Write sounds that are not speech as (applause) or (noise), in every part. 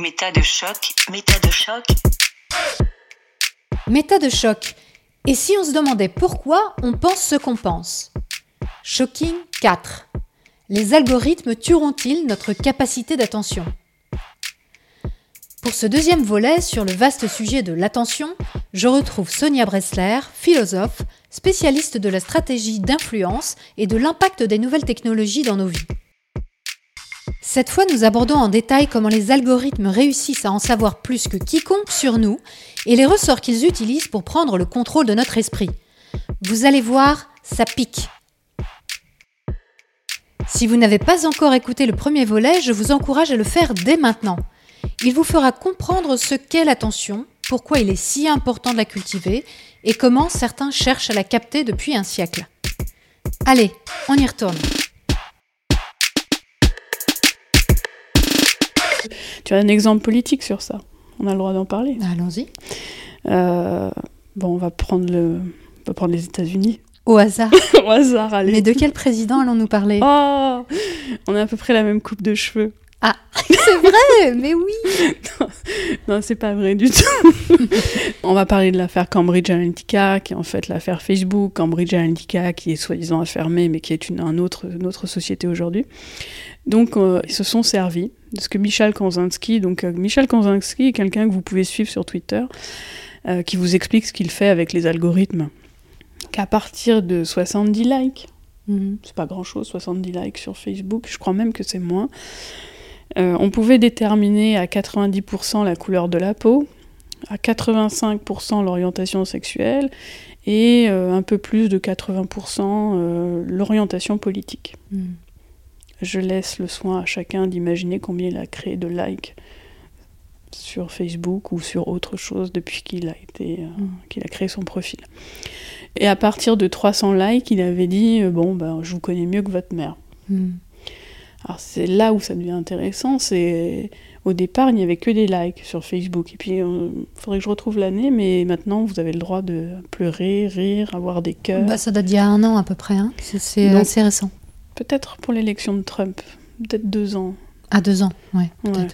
Méta de choc, méta de choc. Méta de choc. Et si on se demandait pourquoi on pense ce qu'on pense? Shocking 4. Les algorithmes tueront-ils notre capacité d'attention? Pour ce deuxième volet sur le vaste sujet de l'attention, je retrouve Sonia Bressler, philosophe, spécialiste de la stratégie d'influence et de l'impact des nouvelles technologies dans nos vies. Cette fois, nous abordons en détail comment les algorithmes réussissent à en savoir plus que quiconque sur nous et les ressorts qu'ils utilisent pour prendre le contrôle de notre esprit. Vous allez voir, ça pique. Si vous n'avez pas encore écouté le premier volet, je vous encourage à le faire dès maintenant. Il vous fera comprendre ce qu'est l'attention, pourquoi il est si important de la cultiver et comment certains cherchent à la capter depuis un siècle. Allez, on y retourne. Tu as un exemple politique sur ça On a le droit d'en parler. Allons-y. Euh, bon, on va prendre, le... on va prendre les États-Unis. Au hasard. (laughs) Au hasard, allez. Mais de quel président allons-nous parler? Oh On a à peu près la même coupe de cheveux. Ah, (laughs) c'est vrai, mais oui. (laughs) Non, c'est pas vrai du tout. on va parler de l'affaire Cambridge Analytica, qui est en fait l'affaire Facebook, Cambridge Analytica, qui est soi-disant fermer, mais qui est une, un autre, une autre société aujourd'hui. Donc, euh, ils se sont servis de ce que Michel Konzinski, donc euh, Michel Konzinski est quelqu'un que vous pouvez suivre sur Twitter, euh, qui vous explique ce qu'il fait avec les algorithmes. Qu'à partir de 70 likes, Mhm. c'est pas grand chose, 70 likes sur Facebook, je crois même que c'est moins. Euh, on pouvait déterminer à 90% la couleur de la peau, à 85% l'orientation sexuelle et euh, un peu plus de 80% euh, l'orientation politique. Mhm. Je laisse le soin à chacun d'imaginer combien il a créé de likes sur Facebook ou sur autre chose depuis qu'il a été euh, Mm. qu'il a créé son profil. Et à partir de 300 likes, il avait dit euh, bon ben je vous connais mieux que votre mère. Mhm. Alors c'est là où ça devient intéressant, c'est au départ il n'y avait que des likes sur Facebook et puis il faudrait que je retrouve l'année mais maintenant vous avez le droit de pleurer, rire, avoir des cœurs. Bah, ça date d'il y a un an à peu près. hein. C'est- assez récent. Peut-être pour l'élection de Trump, peut-être deux ans. À deux ans, ouais. Ouais.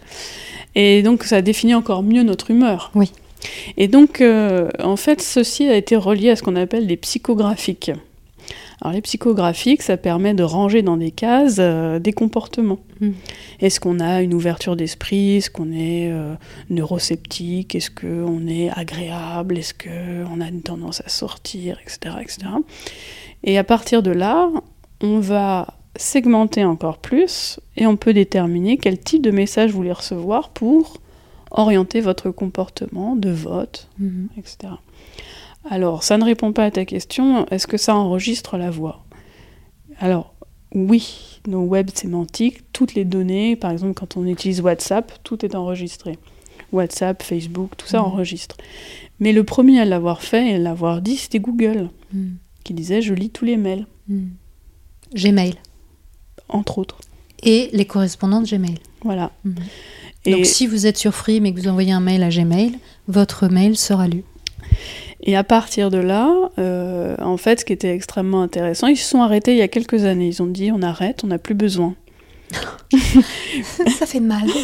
Et donc ça définit encore mieux notre humeur. Oui. Et donc euh, en fait ceci a été relié à ce qu'on appelle des psychographiques. Alors les psychographiques, ça permet de ranger dans des cases euh, des comportements. Mm. Est-ce qu'on a une ouverture d'esprit? Est-ce qu'on est euh, neurosceptique Est-ce qu'on est agréable? Est-ce qu'on a une tendance à sortir? Etc., etc. Et à partir de là, on va segmenter encore plus et on peut déterminer quel type de message vous voulez recevoir pour orienter votre comportement de vote, Mhm. etc. Alors, ça ne répond pas à ta question, est-ce que ça enregistre la voix? Alors, oui, nos web sémantiques, toutes les données, par exemple quand on utilise WhatsApp, tout est enregistré. WhatsApp, Facebook, tout ça Mhm. enregistre. Mais le premier à l'avoir fait et à l'avoir dit, c'était Google, Mhm. qui disait je lis tous les mails. Gmail. entre autres. Et les correspondants de Gmail. Voilà. Mhm. Et, Donc si vous êtes sur Free mais que vous envoyez un mail à Gmail, votre mail sera lu. et à partir de là, euh, en fait, ce qui était extrêmement intéressant, ils se sont arrêtés il y a quelques années. Ils ont dit on arrête, on n'a plus besoin. (laughs) ça fait mal. (laughs)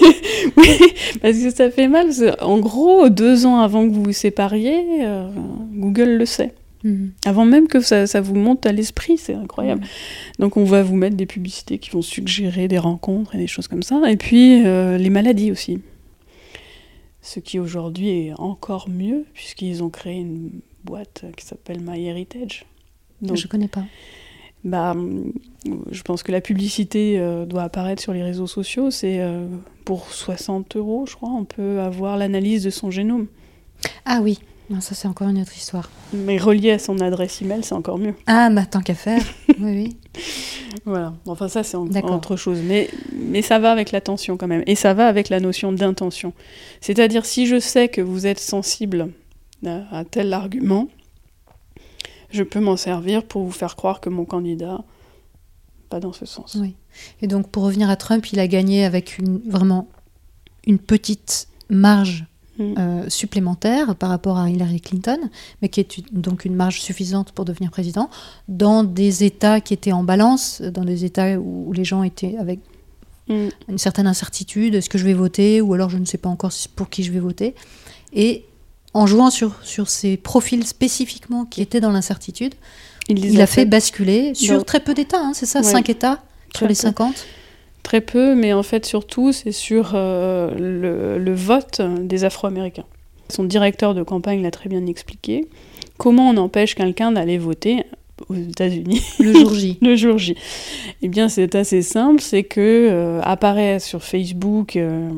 Oui, parce que ça fait mal. en gros, deux ans avant que vous vous sépariez, euh, Google le sait. Mhm. Avant même que ça, ça vous monte à l'esprit, c'est incroyable. Mhm. Donc on va vous mettre des publicités qui vont suggérer des rencontres et des choses comme ça. Et puis euh, les maladies aussi. Ce qui aujourd'hui est encore mieux, puisqu'ils ont créé une boîte qui s'appelle MyHeritage. Donc, Je connais pas. bah, je pense que la publicité euh, doit apparaître sur les réseaux sociaux. C'est euh, pour 60 euros, je crois, on peut avoir l'analyse de son génome. Ah oui, Non, ça c'est encore une autre histoire. Mais relié à son adresse email, c'est encore mieux. Ah bah tant qu'à faire. (laughs) oui, oui. Voilà. Enfin, ça, c'est en- autre chose. Mais, mais ça va avec l'attention quand même. Et ça va avec la notion d'intention. C'est-à-dire, si je sais que vous êtes sensible à, à tel argument, je peux m'en servir pour vous faire croire que mon candidat, pas dans ce sens. Oui. Et donc pour revenir à Trump, il a gagné avec une, vraiment une petite marge. Euh, supplémentaire par rapport à Hillary Clinton, mais qui est une- donc une marge suffisante pour devenir président, dans des États qui étaient en balance, dans des États où, les gens étaient avec Mm. une certaine incertitude, est-ce que je vais voter ou alors je ne sais pas encore pour qui je vais voter. Et en jouant sur, sur ces profils spécifiquement qui étaient dans l'incertitude, Il, a fait basculer sur dans- très peu d'États, hein, c'est ça, Ouais. 5 États Très sur les peu. 50 Très peu, mais en fait surtout c'est sur euh, le, le vote des Afro-Américains. Son directeur de campagne l'a très bien expliqué. Comment on empêche quelqu'un d'aller voter aux États-Unis? Le jour J. (laughs) le jour J Eh bien, c'est assez simple, c'est que euh, apparaît sur Facebook euh,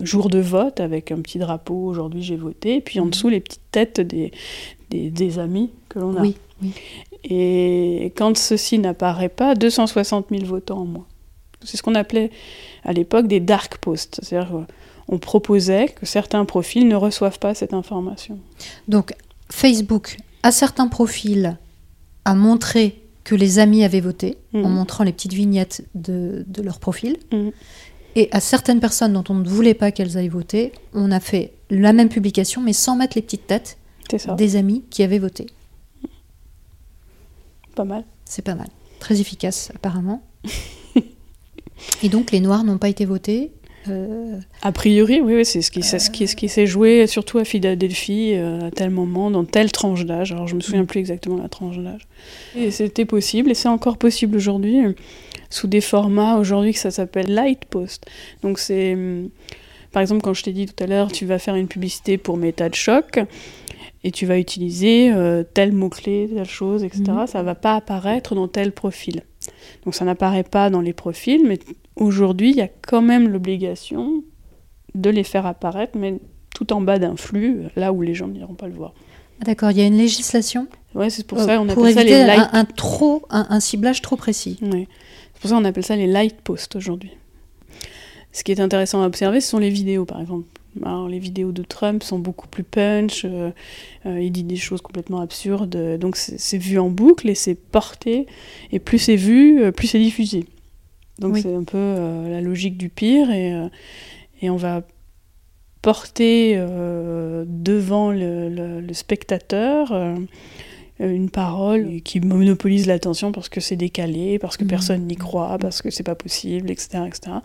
jour de vote avec un petit drapeau. Aujourd'hui, j'ai voté, puis en Mhm. dessous les petites têtes des, des, des amis que l'on a. Oui, oui. Et quand ceci n'apparaît pas, 260 000 votants en moins. C'est ce qu'on appelait à l'époque des dark posts, c'est-à-dire euh, on proposait que certains profils ne reçoivent pas cette information. Donc Facebook, à certains profils, a montré que les amis avaient voté en Mhm. montrant les petites vignettes de, de leur profil. Mhm. Et à certaines personnes dont on ne voulait pas qu'elles aillent voter, on a fait la même publication, mais sans mettre les petites têtes des amis qui avaient voté. pas mal. C'est pas mal. Très efficace, apparemment. (laughs) Et donc, les Noirs n'ont pas été votés. Euh, A priori, oui, oui, c'est ce qui, c'est ce qui, ce qui s'est joué, surtout à Philadelphie, euh, à tel moment, dans telle tranche d'âge. Alors, je me souviens plus exactement la tranche d'âge. Et c'était possible, et c'est encore possible aujourd'hui, euh, sous des formats aujourd'hui que ça s'appelle light post. Donc, c'est. Par exemple, quand je t'ai dit tout à l'heure, tu vas faire une publicité pour méta de choc, et tu vas utiliser euh, tel mot-clé, telle chose, etc. Mhm. Ça va pas apparaître dans tel profil. Donc, ça n'apparaît pas dans les profils, mais aujourd'hui, il y a quand même l'obligation de les faire apparaître, mais tout en bas d'un flux, là où les gens n'iront pas le voir. ah, D'accord, il y a une législation Ouais, c'est pour euh, ça qu'on pour appelle ça les light. un, un trop, un, un ciblage trop précis. Ouais. C'est pour ça qu'on appelle ça les light posts aujourd'hui. Ce qui est intéressant à observer, ce sont les vidéos, par exemple. Alors, les vidéos de Trump sont beaucoup plus punch, euh, euh, il dit des choses complètement absurdes, euh, donc c'est vu en boucle et c'est porté, et plus c'est vu, plus c'est diffusé. Donc Oui. c'est un peu euh, la logique du pire, et, et on va porter devant le, le- le spectateur une parole qui monopolise l'attention parce que c'est décalé, parce que Mhm. personne n'y croit, parce que c'est pas possible, etc. etc.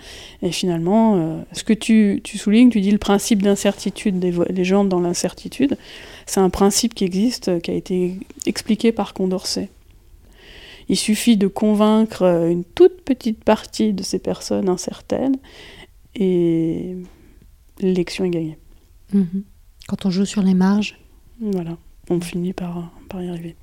Et finalement, euh, ce que tu, tu soulignes, tu dis le principe d'incertitude des, gens dans l'incertitude, c'est un principe qui existe, euh, qui a été expliqué par Condorcet. Il suffit de convaincre euh, une toute petite partie de ces personnes incertaines et l'élection est gagnée. Mhm. Quand on joue sur les marges. Voilà, on finit par, par y arriver.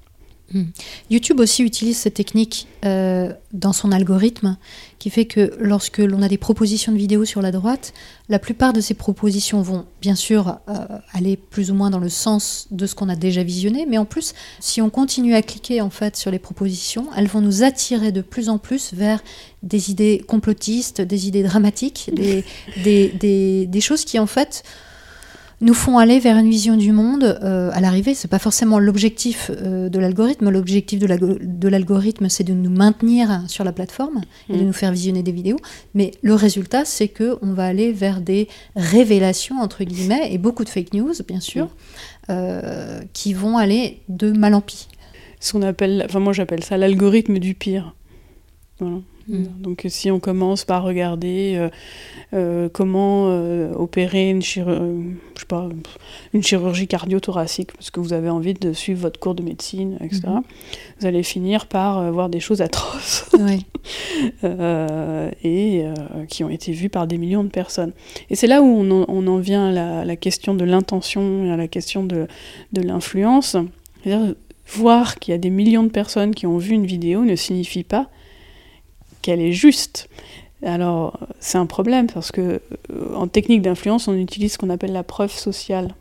YouTube aussi utilise cette technique euh, dans son algorithme qui fait que lorsque l'on a des propositions de vidéos sur la droite, la plupart de ces propositions vont bien sûr euh, aller plus ou moins dans le sens de ce qu'on a déjà visionné, mais en plus, si on continue à cliquer en fait sur les propositions, elles vont nous attirer de plus en plus vers des idées complotistes, des idées dramatiques, des, (laughs) des, des, des choses qui en fait nous font aller vers une vision du monde euh, à l'arrivée. C'est pas forcément l'objectif euh, de l'algorithme. L'objectif de l'algo- de l'algorithme, c'est de nous maintenir sur la plateforme et de Mm. nous faire visionner des vidéos. Mais le résultat, c'est que on va aller vers des révélations entre guillemets et beaucoup de fake news, bien sûr, Mm. euh, qui vont aller de mal en pis. Ce qu'on appelle, enfin moi j'appelle ça l'algorithme du pire. Voilà. Mm. Donc si on commence par regarder euh, euh, comment euh, opérer une, chiro- je sais pas, une chirurgie cardio-thoracique, parce que vous avez envie de suivre votre cours de médecine, etc., Mhm. vous allez finir par voir des choses atroces (laughs) (laughs) euh, et qui ont été vues par des millions de personnes. Et c'est là où on en, on en vient à la, la question de l'intention et à la question de, de l'influence. Voir qu'il y a des millions de personnes qui ont vu une vidéo ne signifie pas qu'elle est juste. Alors, c'est un problème parce que euh, en technique d'influence, on utilise ce qu'on appelle la preuve sociale.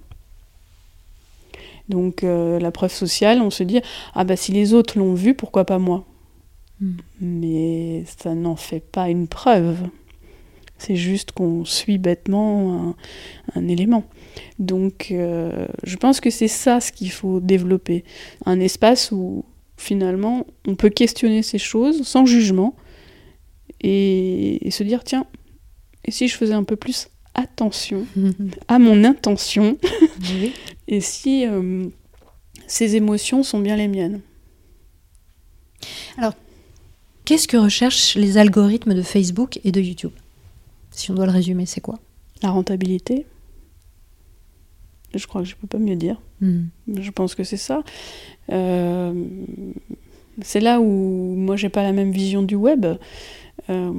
Donc, euh, la preuve sociale, on se dit ah bah si les autres l'ont vu, pourquoi pas moi? Mm. Mais ça n'en fait pas une preuve. C'est juste qu'on suit bêtement un, un élément. Donc, euh, je pense que c'est ça ce qu'il faut développer. Un espace où, finalement, on peut questionner ces choses sans jugement et, et se dire tiens, et si je faisais un peu plus attention (laughs) à mon intention Oui. (laughs) et si euh, ces émotions sont bien les miennes? Qu'est-ce que recherchent les algorithmes de Facebook et de YouTube? Si on doit le résumer, c'est quoi? La rentabilité. Je crois que je peux pas mieux dire. Hmm. Je pense que c'est ça. Euh, c'est là où moi j'ai pas la même vision du web. Euh,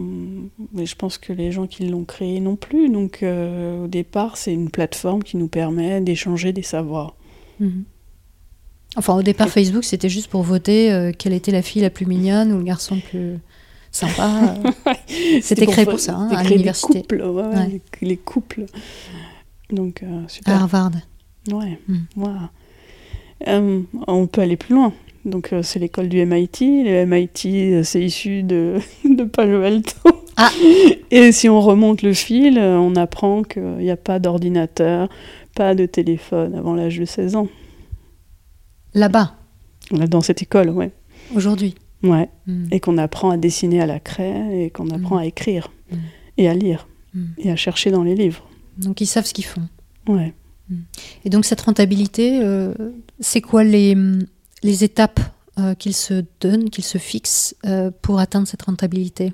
mais je pense que les gens qui l'ont créé non plus. Donc euh, au départ, c'est une plateforme qui nous permet d'échanger des savoirs. Mhm. Enfin, au départ, Facebook, c'était juste pour voter euh, quelle était la fille la plus mignonne ou le garçon le plus sympa. (laughs) C'était créé pour ça, hein, à l'université. couples, ouais, ouais. Les, les couples. Donc euh, À super. Harvard. Ouais, Mm. Euh, on peut aller plus loin. Donc euh, c'est l'école du MIT. Le MIT, euh, c'est issu de, (laughs) de Palo Alto. Ah. (laughs) Et si on remonte le fil, euh, on apprend qu'il n'y a pas d'ordinateur, pas de téléphone avant l'âge de 16 ans. Là-bas, Là, Dans cette école, ouais. aujourd'hui. ouais. Hmm. Et qu'on apprend à dessiner à la craie et qu'on apprend Mm. à écrire Mm. et à lire et à chercher dans les livres. Donc, ils savent ce qu'ils font. Ouais. Et donc, cette rentabilité, euh, c'est quoi les, les étapes euh, qu'ils se donnent, qu'ils se fixent euh, pour atteindre cette rentabilité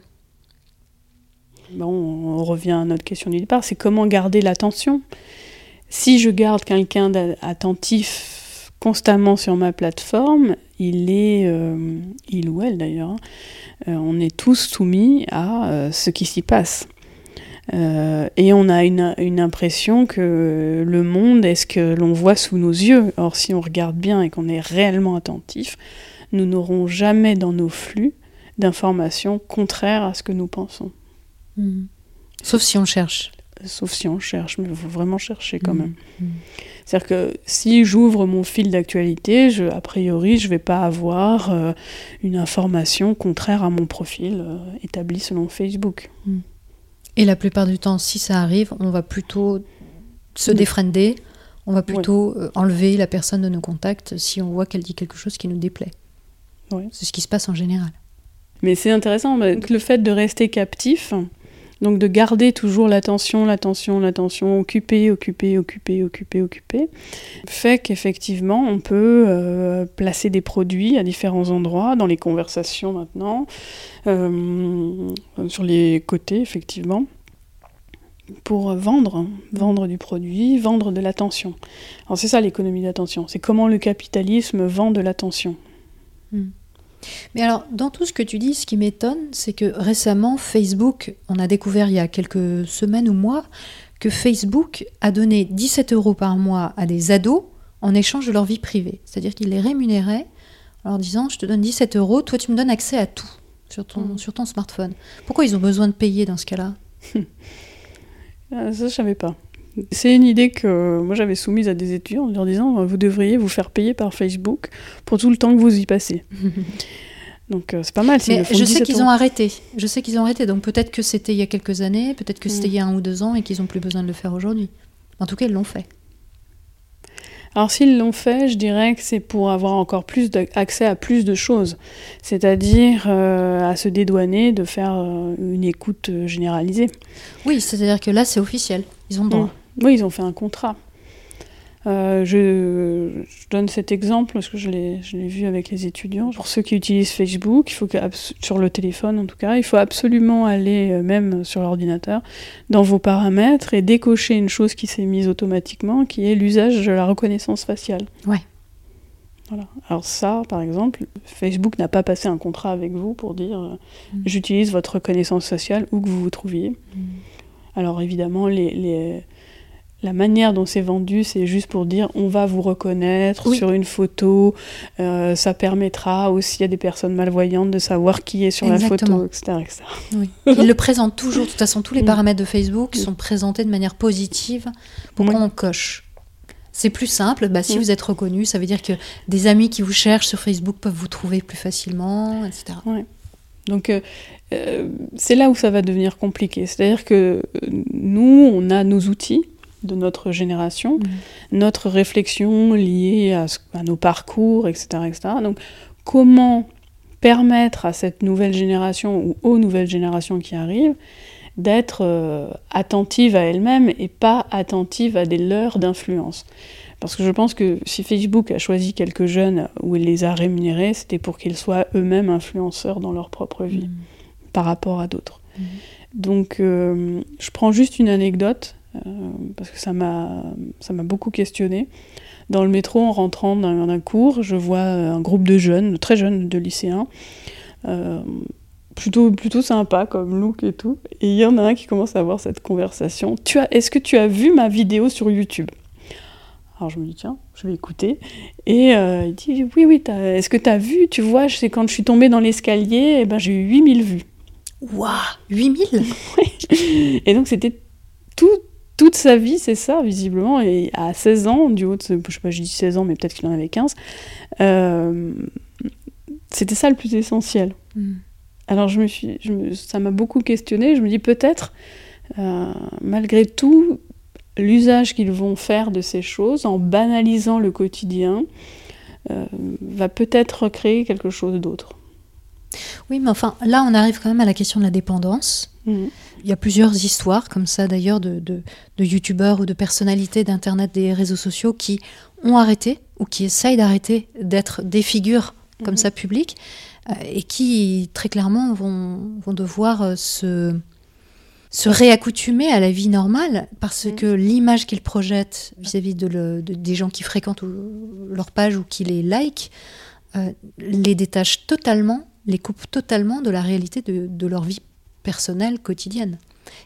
Bon, on revient à notre question du départ, c'est comment garder l'attention. Si je garde quelqu'un d'attentif constamment sur ma plateforme, il est, euh, il ou elle d'ailleurs, hein, on est tous soumis à ce qui s'y passe. Euh, et on a une, une impression que le monde est ce que l'on voit sous nos yeux. Or, si on regarde bien et qu'on est réellement attentif, nous n'aurons jamais dans nos flux d'informations contraires à ce que nous pensons. Hmm. Sauf si on cherche. Sauf si on cherche, mais il faut vraiment chercher quand Mm. même. Mm. C'est-à-dire que si j'ouvre mon fil d'actualité, je, a priori, je ne vais pas avoir euh, une information contraire à mon profil euh, établi selon Facebook. Et la plupart du temps, si ça arrive, on va plutôt se défriender, on va plutôt euh, enlever la personne de nos contacts si on voit qu'elle dit quelque chose qui nous déplaît. C'est ce qui se passe en général. Mais c'est intéressant, le fait de rester captif, donc de garder toujours l'attention, l'attention, l'attention, occupé, occupé, occupé, occupé, occupé, fait qu'effectivement on peut euh, placer des produits à différents endroits, dans les conversations maintenant, euh, sur les côtés effectivement, pour vendre, vendre du produit, vendre de l'attention. Alors c'est ça l'économie d'attention, c'est comment le capitalisme vend de l'attention. Mais alors, dans tout ce que tu dis, ce qui m'étonne, c'est que récemment, Facebook, on a découvert il y a quelques semaines ou mois, que Facebook a donné 17 euros par mois à des ados en échange de leur vie privée. C'est-à-dire qu'il les rémunérait en leur disant, je te donne 17 euros, toi tu me donnes accès à tout sur ton, Mm. sur ton smartphone. Pourquoi ils ont besoin de payer dans ce cas-là? (laughs) Ah, ça, je savais pas. C'est une idée que moi j'avais soumise à des étudiants en leur disant vous devriez vous faire payer par Facebook pour tout le temps que vous y passez. (laughs) Donc euh, c'est pas mal. Mais je sais 17 qu'ils ont arrêté. Je sais qu'ils ont arrêté. Donc peut-être que c'était il y a quelques années, peut-être que c'était Mm. il y a un ou deux ans et qu'ils n'ont plus besoin de le faire aujourd'hui. En tout cas, ils l'ont fait. Alors s'ils l'ont fait, je dirais que c'est pour avoir encore plus d'accès à plus de choses, c'est-à-dire euh, à se dédouaner de faire euh, une écoute euh, généralisée. Oui, c'est-à-dire que là, c'est officiel. Ils ont le droit. Mm. Oui, ils ont fait un contrat. Euh, je, je donne cet exemple parce que je l'ai vu avec les étudiants. Pour ceux qui utilisent Facebook, il faut que, sur le téléphone en tout cas, il faut absolument aller, euh, même sur l'ordinateur, dans vos paramètres et décocher une chose qui s'est mise automatiquement, qui est l'usage de la reconnaissance faciale. Ouais. Voilà. Alors ça, par exemple, Facebook n'a pas passé un contrat avec vous pour dire euh, Mm. j'utilise votre reconnaissance faciale où que vous vous trouviez. Mm. Alors évidemment, les, les- la manière dont c'est vendu, c'est juste pour dire on va vous reconnaître Oui. sur une photo. euh, ça permettra aussi à des personnes malvoyantes de savoir qui est sur Exactement. la photo, etc. etc. Oui. (laughs) Ils le présentent toujours. De toute façon, tous les Mm. paramètres de Facebook Mm. sont présentés de manière positive pour qu'on coche. C'est plus simple. Bah, si Mm. vous êtes reconnu, ça veut dire que des amis qui vous cherchent sur Facebook peuvent vous trouver plus facilement, etc. Donc euh, euh, c'est là où ça va devenir compliqué. C'est-à-dire que nous, on a nos outils de notre génération, Mm. notre réflexion liée à, nos parcours, etc., etc. Donc comment permettre à cette nouvelle génération ou aux nouvelles générations qui arrivent d'être euh, attentive à elles-mêmes et pas attentive à des leurs d'influence? Parce que je pense que si Facebook a choisi quelques jeunes ou il les a rémunérés, c'était pour qu'ils soient eux-mêmes influenceurs dans leur propre vie Mm. par rapport à d'autres. Mhm. Donc, euh, je prends juste une anecdote, parce que ça m'a beaucoup questionné. Dans le métro, en rentrant d'un cours, je vois un groupe de jeunes, très jeunes, de lycéens, euh, plutôt, plutôt sympa comme look et tout. Et il y en a un qui commence à avoir cette conversation. Tu as, Est-ce que tu as vu ma vidéo sur YouTube? Alors je me dis, tiens, je vais écouter. Et euh, il dit, oui, oui, est-ce que tu as vu Tu vois, c'est quand je suis tombée dans l'escalier, eh ben, j'ai eu 8000 vues. Waouh 8000 (laughs) Et donc c'était tout, toute sa vie, c'est ça, visiblement. Et à 16 ans, du haut de, ce- je sais pas, je dis 16 ans, mais peut-être qu'il en avait 15, euh, c'était ça le plus essentiel. Mm. Alors je me suis, je me- ça m'a beaucoup questionné. Je me dis peut-être, euh, malgré tout, l'usage qu'ils vont faire de ces choses, en banalisant le quotidien, euh, va peut-être créer quelque chose d'autre. Oui, mais enfin, là, on arrive quand même à la question de la dépendance. Il y a plusieurs histoires comme ça d'ailleurs de, de, de youtubeurs ou de personnalités d'Internet, des réseaux sociaux qui ont arrêté ou qui essayent d'arrêter d'être des figures comme Mhm. ça publiques euh, et qui très clairement vont, vont devoir euh, se, se réaccoutumer à la vie normale parce Mhm. que l'image qu'ils projettent vis-à-vis de des gens qui fréquentent leur page ou qui les like euh, les détache totalement, les coupe totalement de la réalité de, de leur vie personnelle quotidienne.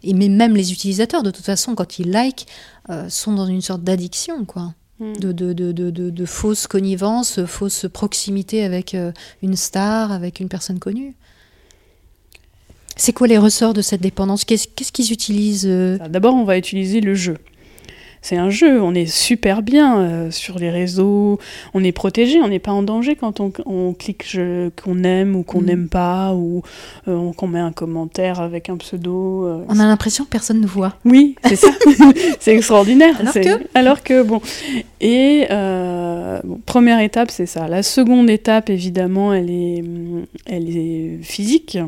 Et mais même les utilisateurs, de toute façon, quand ils like, euh, sont dans une sorte d'addiction, quoi. Mhm. De, de, de, de, de, fausse connivence, fausse proximité avec euh, une star, avec une personne connue. C'est quoi les ressorts de cette dépendance? Qu'est-ce qu'est-ce qu'ils utilisent euh, D'abord, on va utiliser le jeu. C'est un jeu, on est super bien euh, sur les réseaux, on est protégé, on n'est pas en danger quand on, on clique qu'on aime ou qu'on Mm. n'aime pas, ou euh, qu'on met un commentaire avec un pseudo. euh, On a l'impression que personne ne voit. oui, c'est ça. (laughs) (laughs) c'est extraordinaire. Alors que Alors que, bon. Et, bon, première étape, c'est ça. La seconde étape, évidemment, elle est, hum, elle est physique.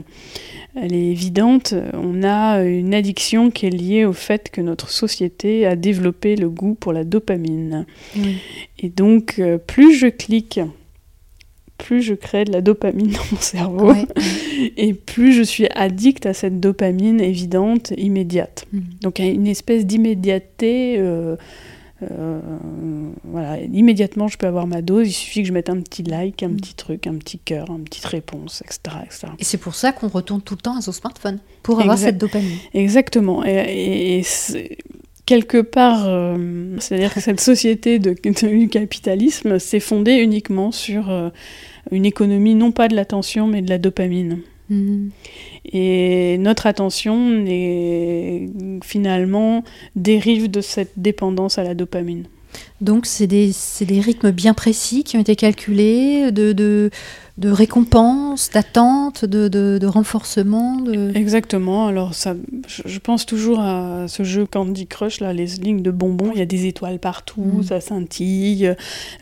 Elle est évidente. On a une addiction qui est liée au fait que notre société a développé le goût pour la dopamine. Et donc, euh, plus je clique, plus je crée de la dopamine (laughs) dans mon cerveau. Ouais. (laughs) Et plus je suis addict à cette dopamine évidente, immédiate. Mm. Donc une espèce d'immédiateté. euh, euh, voilà, immédiatement je peux avoir ma dose, il suffit que je mette un petit like, un Mm. petit truc, un petit cœur, une petite réponse, etc. etc. Et c'est pour ça qu'on retourne tout le temps à son smartphone, pour avoir Exact. cette dopamine. Exactement. Et, et- quelque part, euh, c'est-à-dire que cette société de, du capitalisme s'est fondée uniquement sur euh, une économie non pas de l'attention mais de la dopamine. Mhm. Et notre attention est, finalement dérive de cette dépendance à la dopamine. Donc, c'est des, des rythmes bien précis qui ont été calculés, de, de, de récompense, d'attente, de, de, de renforcement. De... Exactement. Alors ça, je pense toujours à ce jeu Candy Crush là, les lignes de bonbons. Il y a des étoiles partout, Mm. ça scintille.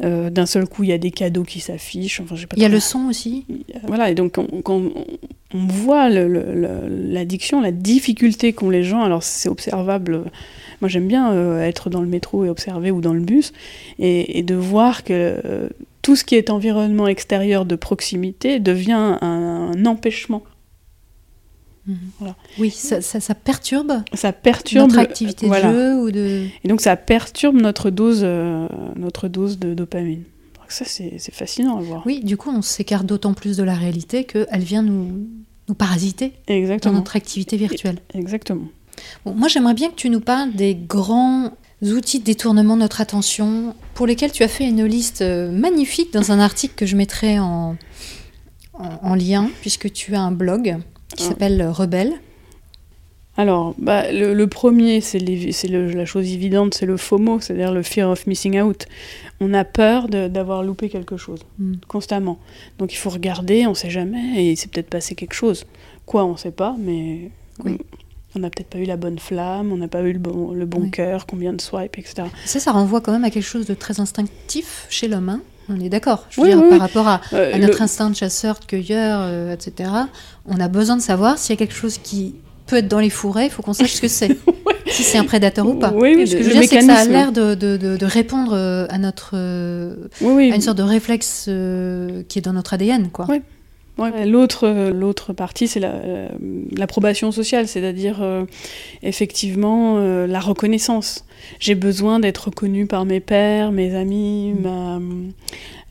euh, D'un seul coup, il y a des cadeaux qui s'affichent. Enfin, Il y a le son aussi. Voilà, et donc on- quand on, on voit l'addiction, la difficulté qu'ont les gens, alors c'est observable. Moi j'aime bien euh, être dans le métro et observer ou dans le bus, et, et de voir que euh, tout ce qui est environnement extérieur de proximité devient un, un empêchement. Oui, ça, ça, ça perturbe Ça perturbe notre activité voilà. de jeu ou de... Et donc ça perturbe notre dose, euh, notre dose de dopamine. Donc ça c'est fascinant à voir. Oui, du coup, on s'écarte d'autant plus de la réalité qu'elle vient nous, nous parasiter dans notre activité virtuelle. Exactement. Bon, moi, j'aimerais bien que tu nous parles des grands outils de détournement de notre attention pour lesquels tu as fait une liste euh, magnifique dans un article que je mettrai en, en, en lien, puisque tu as un blog qui Ah. s'appelle Rebelle. Alors, bah, le, le premier, c'est la chose évidente, c'est le FOMO, c'est-à-dire le fear of missing out. On a peur d'avoir loupé quelque chose, Mm. constamment. Donc il faut regarder, on sait jamais, et il s'est peut-être passé quelque chose. Quoi, on sait pas, mais Oui. On n'a peut-être pas eu la bonne flamme, on n'a pas eu le bon, le bon Oui. cœur, combien de swipes, etc. Ça, ça renvoie quand même à quelque chose de très instinctif chez l'homme. hein. on est d'accord. Je veux Oui, dire, oui, par rapport à, Euh, à notre le- instinct de chasseur, de cueilleur, euh, etc., on a besoin de savoir s'il y a quelque chose qui peut être dans les fourrés, il faut qu'on sache ce que c'est. (laughs) Si c'est un prédateur ou pas. Oui, oui, ce que je veux dire, c'est que ça a l'air de, de- de- de répondre euh, à notre Oui, à une sorte de réflexe qui est dans notre ADN, quoi. Ouais, l'autre, euh, l'autre partie, c'est la, euh, l'approbation sociale, c'est-à-dire euh, effectivement euh, la reconnaissance. J'ai besoin d'être reconnue par mes pères, mes amis, ma,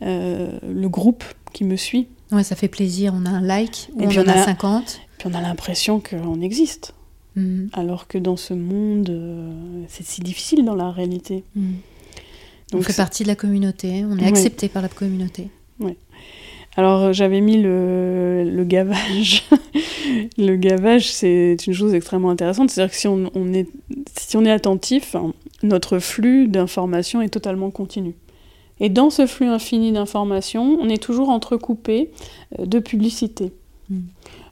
euh, le groupe qui me suit. Ouais, ça fait plaisir. On a un like, ou Et on puis en on a a- 50. Puis on a l'impression qu'on existe, Mhm. alors que dans ce monde, euh, c'est si difficile dans la réalité. Mhm. on fait partie de la communauté, on est Ouais. accepté par la communauté. Alors euh, j'avais mis le, le gavage. (laughs) le gavage, c'est une chose extrêmement intéressante. C'est-à-dire que si on, on est, si on est attentif, hein, notre flux d'informations est totalement continu. Et dans ce flux infini d'informations, on est toujours entrecoupé euh, de publicité. Mm.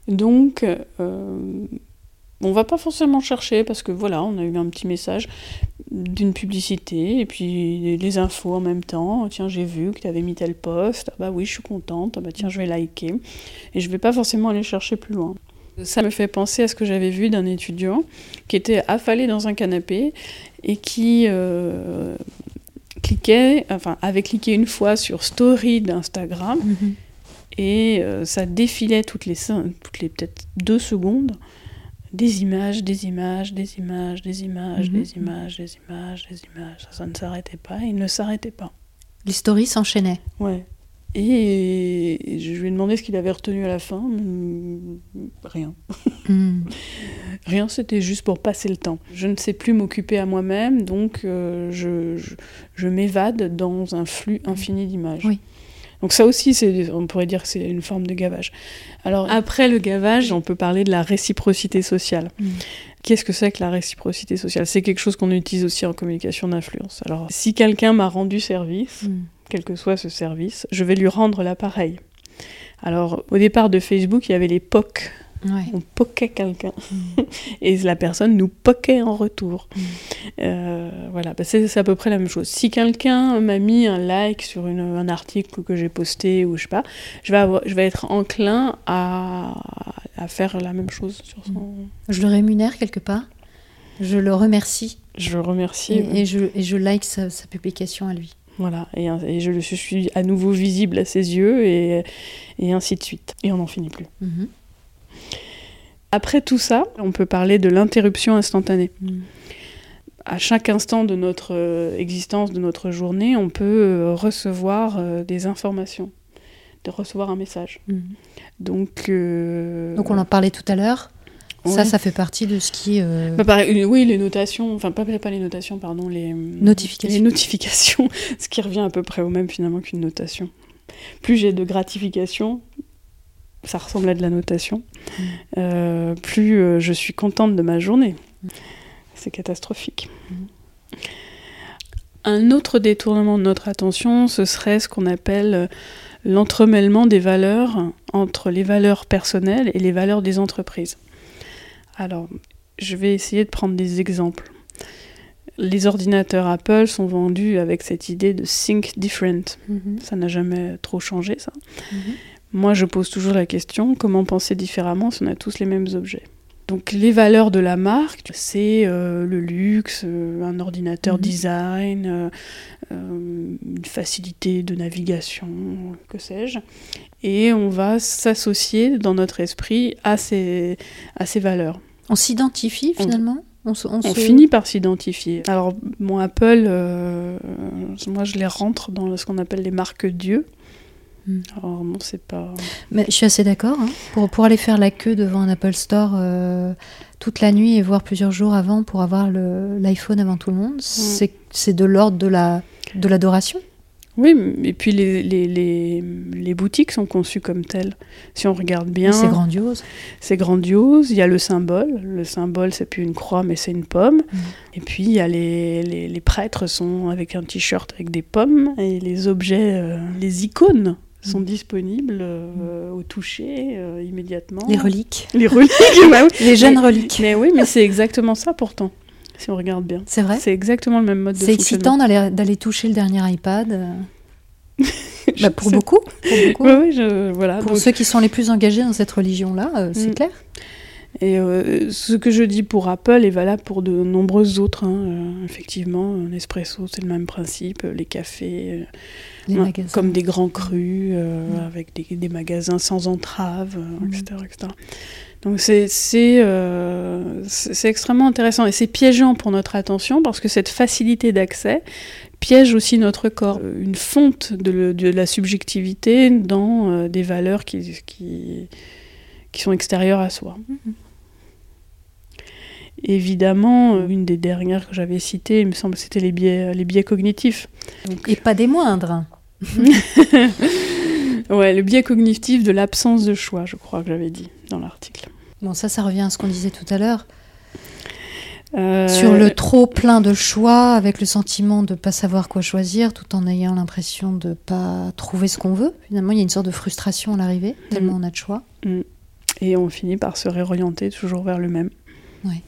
Donc, euh, on va pas forcément chercher parce que voilà, on a eu un petit message d'une publicité et puis les infos en même temps. Tiens, j'ai vu que tu avais mis tel post. Ah bah oui, je suis contente. Ah bah tiens, je vais liker. Et je vais pas forcément aller chercher plus loin. Ça me fait penser à ce que j'avais vu d'un étudiant qui était affalé dans un canapé et qui euh, cliquait, enfin, avait cliqué une fois sur Story d'Instagram Mhm. et euh, ça défilait toutes les, toutes les peut-être deux secondes des images, des images, des images, des images, Mhm. des images, des images, des images. Ça, ça ne s'arrêtait pas, il ne s'arrêtait pas. Les stories s'enchaînaient. Ouais. Et je lui ai demandé ce qu'il avait retenu à la fin. Rien. Mhm. (laughs) Rien, c'était juste pour passer le temps. Je ne sais plus m'occuper à moi-même, donc euh, je, je, je m'évade dans un flux infini d'images. Oui. Donc ça aussi, c'est, on pourrait dire que c'est une forme de gavage. Alors après le gavage, on peut parler de la réciprocité sociale. Mhm. Qu'est-ce que c'est que la réciprocité sociale? C'est quelque chose qu'on utilise aussi en communication d'influence. Alors si quelqu'un m'a rendu service, Mhm. quel que soit ce service, je vais lui rendre l'appareil. Alors au départ de Facebook, il y avait les POC, Ouais. on poquait quelqu'un (laughs) et la personne nous poquait en retour. Mm. Euh, voilà, bah, c'est à peu près la même chose. Si quelqu'un m'a mis un like sur une- un article que j'ai posté ou je sais pas, je vais, avoir- je vais être enclin à, à faire la même chose sur son. Je le rémunère quelque part. Je le remercie Je le remercie. et, et je, et je like sa, sa publication à lui. Voilà, et, et je suis à nouveau visible à ses yeux et, et ainsi de suite. Et on n'en finit plus. Mhm. Après tout ça, on peut parler de l'interruption instantanée. Mhm. à chaque instant de notre euh, existence, de notre journée, on peut euh, recevoir euh, des informations, de recevoir un message. Mhm. Donc, euh, Donc on en parlait tout à l'heure. Ça, ça fait partie de ce qui... euh, Bah, pareil, oui, les notations, enfin pas, pas les notations, pardon, les Notifications. Les notifications, (laughs) ce qui revient à peu près au même finalement qu'une notation. Plus j'ai de gratification, ça ressemble à de la notation, Mm. euh, plus euh, je suis contente de ma journée. C'est catastrophique. Mm. Un autre détournement de notre attention, ce serait ce qu'on appelle euh, l'entremêlement des valeurs entre les valeurs personnelles et les valeurs des entreprises. Alors, je vais essayer de prendre des exemples. Les ordinateurs Apple sont vendus avec cette idée de think different. mhm. Ça n'a jamais trop changé, ça. Mhm. Moi, je pose toujours la question comment penser différemment si on a tous les mêmes objets? Donc, les valeurs de la marque, c'est euh, le luxe, euh, un ordinateur Mhm. design, euh, une facilité de navigation, que sais-je. Et on va s'associer dans notre esprit à ces, à ces valeurs. On s'identifie finalement? On, on On finit par s'identifier. Alors, mon Apple, moi, je les rentre dans ce qu'on appelle les marques Dieu. Alors, bon, c'est pas. Mais je suis assez d'accord. hein. Pour, pour aller faire la queue devant un Apple Store euh, toute la nuit et voir plusieurs jours avant pour avoir le- l'iPhone avant tout le monde, c'est c'est de l'ordre de la de l'adoration. Oui, et puis les, les, les, les boutiques sont conçues comme telles. Si on regarde bien, C'est grandiose. c'est grandiose. Il y a le symbole. Le symbole, c'est plus une croix, mais c'est une pomme. Mm. Et puis, il y a les, les, les prêtres sont avec un t-shirt avec des pommes. Et les objets, euh, les icônes sont disponibles euh, au toucher euh, immédiatement. Les reliques. Les reliques, (laughs) bah oui. Les jeunes Mais- reliques. Mais oui, mais c'est exactement ça pourtant, si on regarde bien. C'est vrai C'est exactement le même mode de C'est excitant d'aller d'aller toucher le dernier iPad. euh. (laughs) Bah, pour beaucoup. Pour, beaucoup. Oui, oui, je, voilà. Pour donc- ceux qui sont les plus engagés dans cette religion-là, euh, c'est Mm. clair. Et euh, ce que je dis pour Apple est valable pour de nombreuses autres. hein. Euh, effectivement, Nespresso, c'est le même principe. Les cafés, euh, Les comme des grands crus, euh, avec des, des magasins sans entrave, etc., etc. Donc c'est extrêmement intéressant et c'est piégeant pour notre attention parce que cette facilité d'accès piège aussi notre corps. Une fonte de, le- de la subjectivité dans des valeurs qui, qui, qui sont extérieures à soi. Mhm. Évidemment, euh, une des dernières que j'avais citées, il me semble, c'était les biais, les biais cognitifs. Donc, Et pas des moindres. (laughs) Ouais, le biais cognitif de l'absence de choix, je crois que j'avais dit dans l'article. Bon, ça, ça revient à ce qu'on disait tout à l'heure. Euh, Sur le trop plein de choix, avec le sentiment de ne pas savoir quoi choisir, tout en ayant l'impression de ne pas trouver ce qu'on veut. Finalement, il y a une sorte de frustration à l'arrivée, tellement Mm. on a de choix. Et on finit par se réorienter toujours vers le même. Ouais.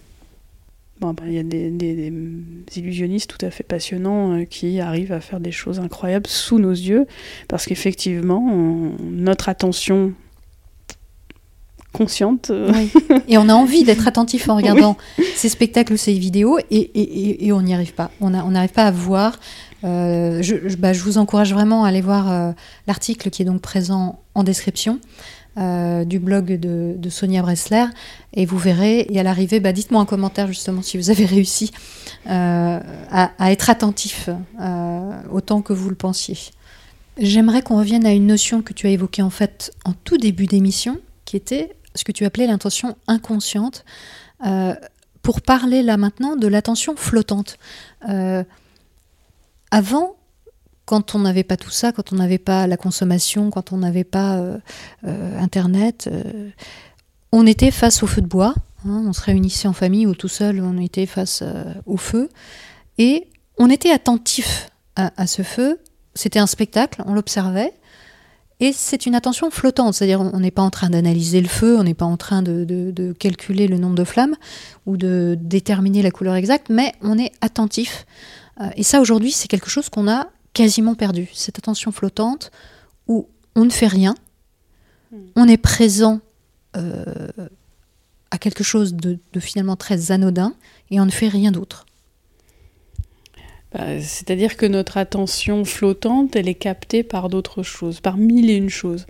Bon, il y a des, des- des illusionnistes tout à fait passionnants euh, qui arrivent à faire des choses incroyables sous nos yeux, parce qu'effectivement, notre attention consciente euh, Oui. (laughs) Et on a envie d'être attentif en regardant ces spectacles ou ces vidéos, et, et- et- et on n'y arrive pas. On n'arrive pas à voir. Euh, je, je- bah, je vous encourage vraiment à aller voir l'article qui est donc présent en description. Euh, du blog de, Sonia Bressler et vous verrez et à l'arrivée bah, dites-moi en commentaire justement si vous avez réussi euh, à, à être attentif euh, autant que vous le pensiez. J'aimerais qu'on revienne à une notion que tu as évoquée en fait en tout début d'émission qui était ce que tu appelais l'intention inconsciente, pour parler là maintenant de l'attention flottante. Avant, quand on n'avait pas tout ça, quand on n'avait pas la consommation, quand on n'avait pas euh, euh, Internet, euh, on était face au feu de bois, hein, on se réunissait en famille ou tout seul, on était face au feu, et on était attentif à, ce feu, c'était un spectacle, on l'observait, et c'est une attention flottante, c'est-à-dire on n'est pas en train d'analyser le feu, on n'est pas en train de, de- calculer le nombre de flammes ou de déterminer la couleur exacte, mais on est attentif. Et ça aujourd'hui, c'est quelque chose qu'on a quasiment perdu, cette attention flottante où on ne fait rien, on est présent euh, à quelque chose de, de finalement très anodin et on ne fait rien d'autre. Bah, C'est-à-dire que notre attention flottante, elle est captée par d'autres choses, par mille et une choses.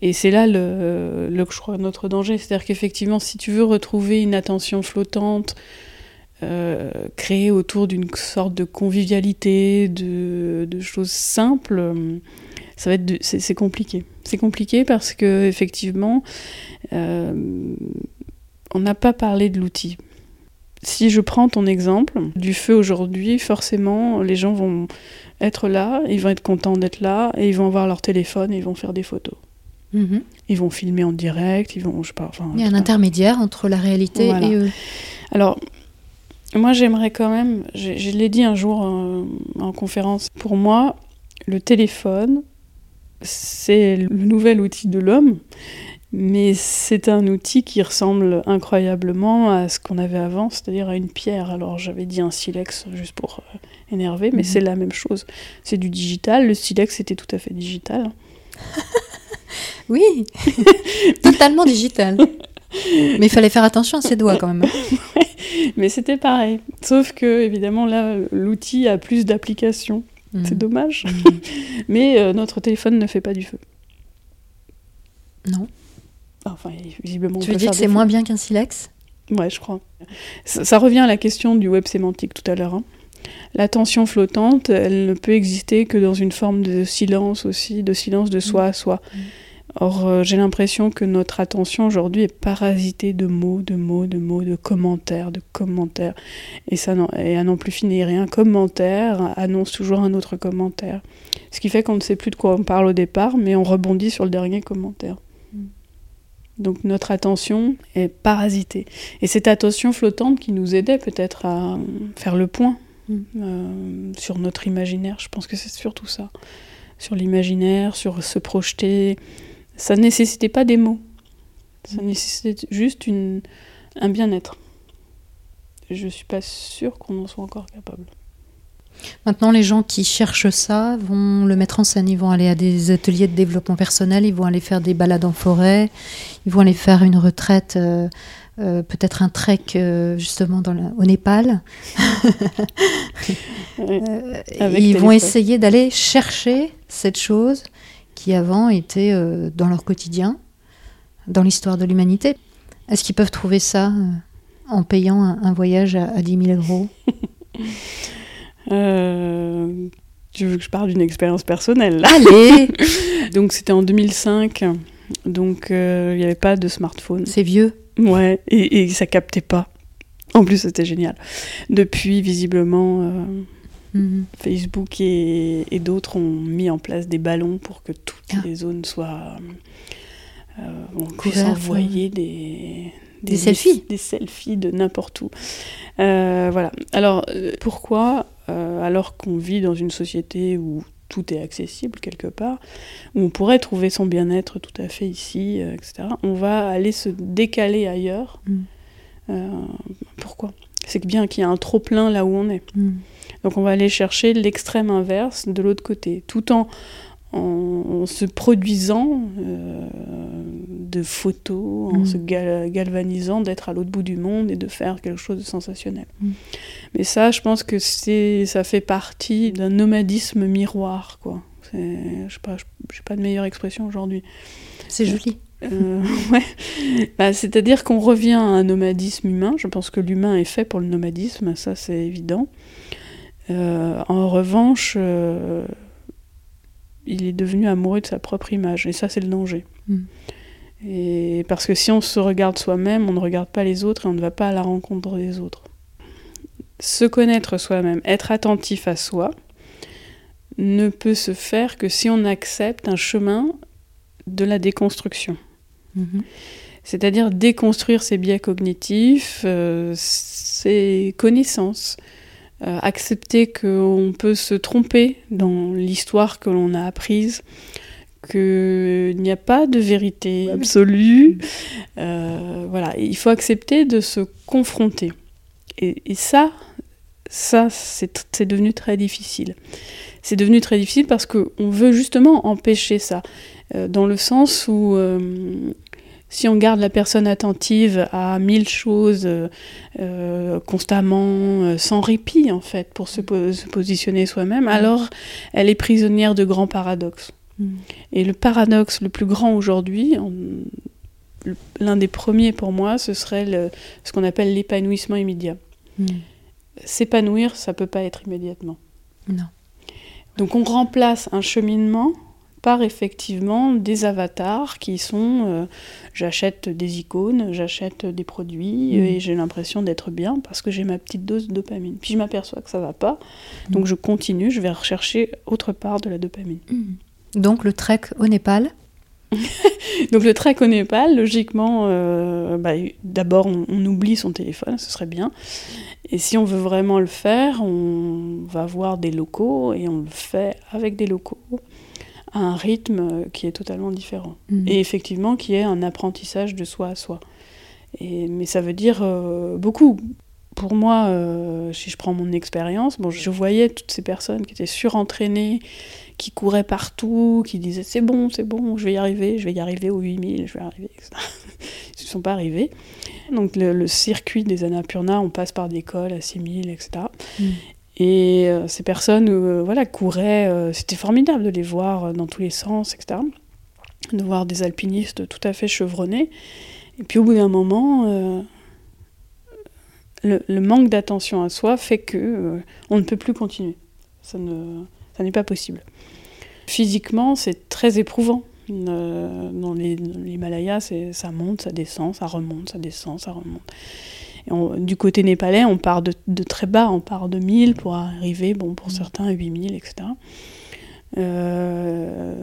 Et c'est là le, le- je crois, notre danger. C'est-à-dire qu'effectivement, si tu veux retrouver une attention flottante, euh, créée autour d'une sorte de convivialité, de, de choses simples, euh, ça va être, c'est compliqué. C'est compliqué parce que effectivement, euh, on n'a pas parlé de l'outil. Si je prends ton exemple du feu aujourd'hui, forcément, les gens vont être là, ils vont être contents d'être là, et ils vont avoir leur téléphone et ils vont faire des photos. Ils vont filmer en direct, ils vont, je sais pas, enfin. Il y a un intermédiaire entre la réalité Voilà. et eux. Alors, moi j'aimerais quand même, je, je l'ai dit un jour euh, en conférence, pour moi, le téléphone, c'est le nouvel outil de l'homme, mais c'est un outil qui ressemble incroyablement à ce qu'on avait avant, c'est-à-dire à une pierre. Alors j'avais dit un silex juste pour euh, énerver, mais Mhm. c'est la même chose. C'est du digital, le silex c'était tout à fait digital. (laughs) Oui, (laughs) totalement digital. (laughs) Mais il fallait faire attention à ses doigts quand même. (laughs) Mais c'était pareil. Sauf que, évidemment, là, l'outil a plus d'applications. C'est Mm. dommage. Mm. (laughs) Mais euh, notre téléphone ne fait pas du feu. Non. Enfin, visiblement, Tu veux dire que c'est moins bien qu'un silex? Ouais, je crois. Ça, ça revient à la question du web sémantique tout à l'heure. hein. L'attention flottante, elle ne peut exister que dans une forme de silence aussi, de silence de soi à soi. Mm. Or, euh, j'ai l'impression que notre attention aujourd'hui est parasitée de mots, de mots, de mots, de commentaires, de commentaires. Et, ça et à n'en plus finir. Et un commentaire annonce toujours un autre commentaire. Ce qui fait qu'on ne sait plus de quoi on parle au départ, mais on rebondit sur le dernier commentaire. Mm. Donc notre attention est parasitée. Et cette attention flottante qui nous aidait peut-être à faire le point Mm. euh, sur notre imaginaire, je pense que c'est surtout ça. Sur l'imaginaire, sur se projeter. Ça ne nécessitait pas des mots. Ça nécessitait juste une, un bien-être. Je ne suis pas sûre qu'on en soit encore capable. Maintenant, les gens qui cherchent ça vont le mettre en scène. Ils vont aller à des ateliers de développement personnel, ils vont aller faire des balades en forêt, ils vont aller faire une retraite euh, euh, peut-être un trek euh, justement dans au Népal. (laughs) Ils vont essayer d'aller chercher cette chose qui avant était dans leur quotidien, dans l'histoire de l'humanité. Est-ce qu'ils peuvent trouver ça en payant un, voyage à, à 10 000 euros? (laughs) Tu veux que je parle d'une expérience personnelle Allez (laughs) Donc c'était en 2005, donc il n'y avait pas de smartphone. C'est vieux Ouais, et, et, ça captait pas. En plus, c'était génial. Depuis, visiblement, euh, mhm. Facebook et, et d'autres ont mis en place des ballons pour que toutes ah. les zones soient. Euh, on puisse envoyer des, des, selfies. Des, selfies de n'importe où. Euh, voilà. Alors, pourquoi, alors qu'on vit dans une société où tout est accessible quelque part, où on pourrait trouver son bien-être tout à fait ici, euh, etc. On va aller se décaler ailleurs. Mm. Euh, pourquoi? C'est bien qu'il y a un trop-plein là où on est. Mm. Donc on va aller chercher l'extrême inverse de l'autre côté, tout en, en, se produisant euh, de photos, en mm. se galvanisant d'être à l'autre bout du monde et de faire quelque chose de sensationnel. Mm. Mais ça, je pense que ça fait partie d'un nomadisme miroir, quoi. Je sais pas, j'ai pas de meilleure expression aujourd'hui. C'est joli. Euh, (laughs) ouais. Bah, c'est-à-dire qu'on revient à un nomadisme humain. Je pense que l'humain est fait pour le nomadisme, ça c'est évident. Euh, en revanche, il est devenu amoureux de sa propre image. Et ça, c'est le danger. Mm. Et parce que si on se regarde soi-même, on ne regarde pas les autres et on ne va pas à la rencontre des autres. Se connaître soi-même, être attentif à soi, ne peut se faire que si on accepte un chemin de la déconstruction. Mm-hmm. C'est-à-dire déconstruire ses biais cognitifs, euh, ses connaissances, euh, accepter qu'on peut se tromper dans l'histoire que l'on a apprise, qu'il n'y a pas de vérité absolue. Euh, voilà, il faut accepter de se confronter. Et, ça, ça, c'est devenu très difficile. C'est devenu très difficile parce qu'on veut justement empêcher ça, euh, dans le sens où si on garde la personne attentive à mille choses euh, euh, constamment, euh, sans répit en fait, pour se, positionner soi-même, alors elle est prisonnière de grands paradoxes. Mm. Et le paradoxe le plus grand aujourd'hui, l'un des premiers pour moi, ce serait ce qu'on appelle l'épanouissement immédiat. Mm. S'épanouir, ça peut pas être immédiatement. Non. Donc on remplace un cheminement par effectivement des avatars qui sont euh, j'achète des icônes, j'achète des produits mm. et j'ai l'impression d'être bien parce que j'ai ma petite dose de dopamine. Puis je m'aperçois que ça va pas, mm. donc je continue, je vais rechercher autre part de la dopamine. Mm. Donc le trek au Népal? (laughs) Donc le trek au Népal, logiquement, euh, bah, d'abord on, on, oublie son téléphone, ce serait bien. Et si on veut vraiment le faire, on va voir des locaux et on le fait avec des locaux à un rythme qui est totalement différent. Mm. Et effectivement, qui est un apprentissage de soi à soi. Et, mais ça veut dire euh, beaucoup. Pour moi, euh, si je prends mon expérience, bon, je voyais toutes ces personnes qui étaient surentraînées, qui couraient partout, qui disaient c'est bon, c'est bon, je vais y arriver, je vais y arriver aux 8000, je vais y arriver, etc. (laughs) Ils ne sont pas arrivés. Donc le, circuit des Annapurna, on passe par des cols à 6000, etc. Et euh, ces personnes euh, voilà, couraient, euh, c'était formidable de les voir dans tous les sens, etc. De voir des alpinistes tout à fait chevronnés. Et puis au bout d'un moment, le, manque d'attention à soi fait que on ne peut plus continuer. Ça ne, ça n'est pas possible. Physiquement, c'est très éprouvant. dans l'Himalaya, ça monte, ça descend, ça remonte, ça descend, ça remonte du côté népalais, on part de, très bas, on part de 1000 pour arriver, bon, pour mm. certains, à 8000, etc. Euh,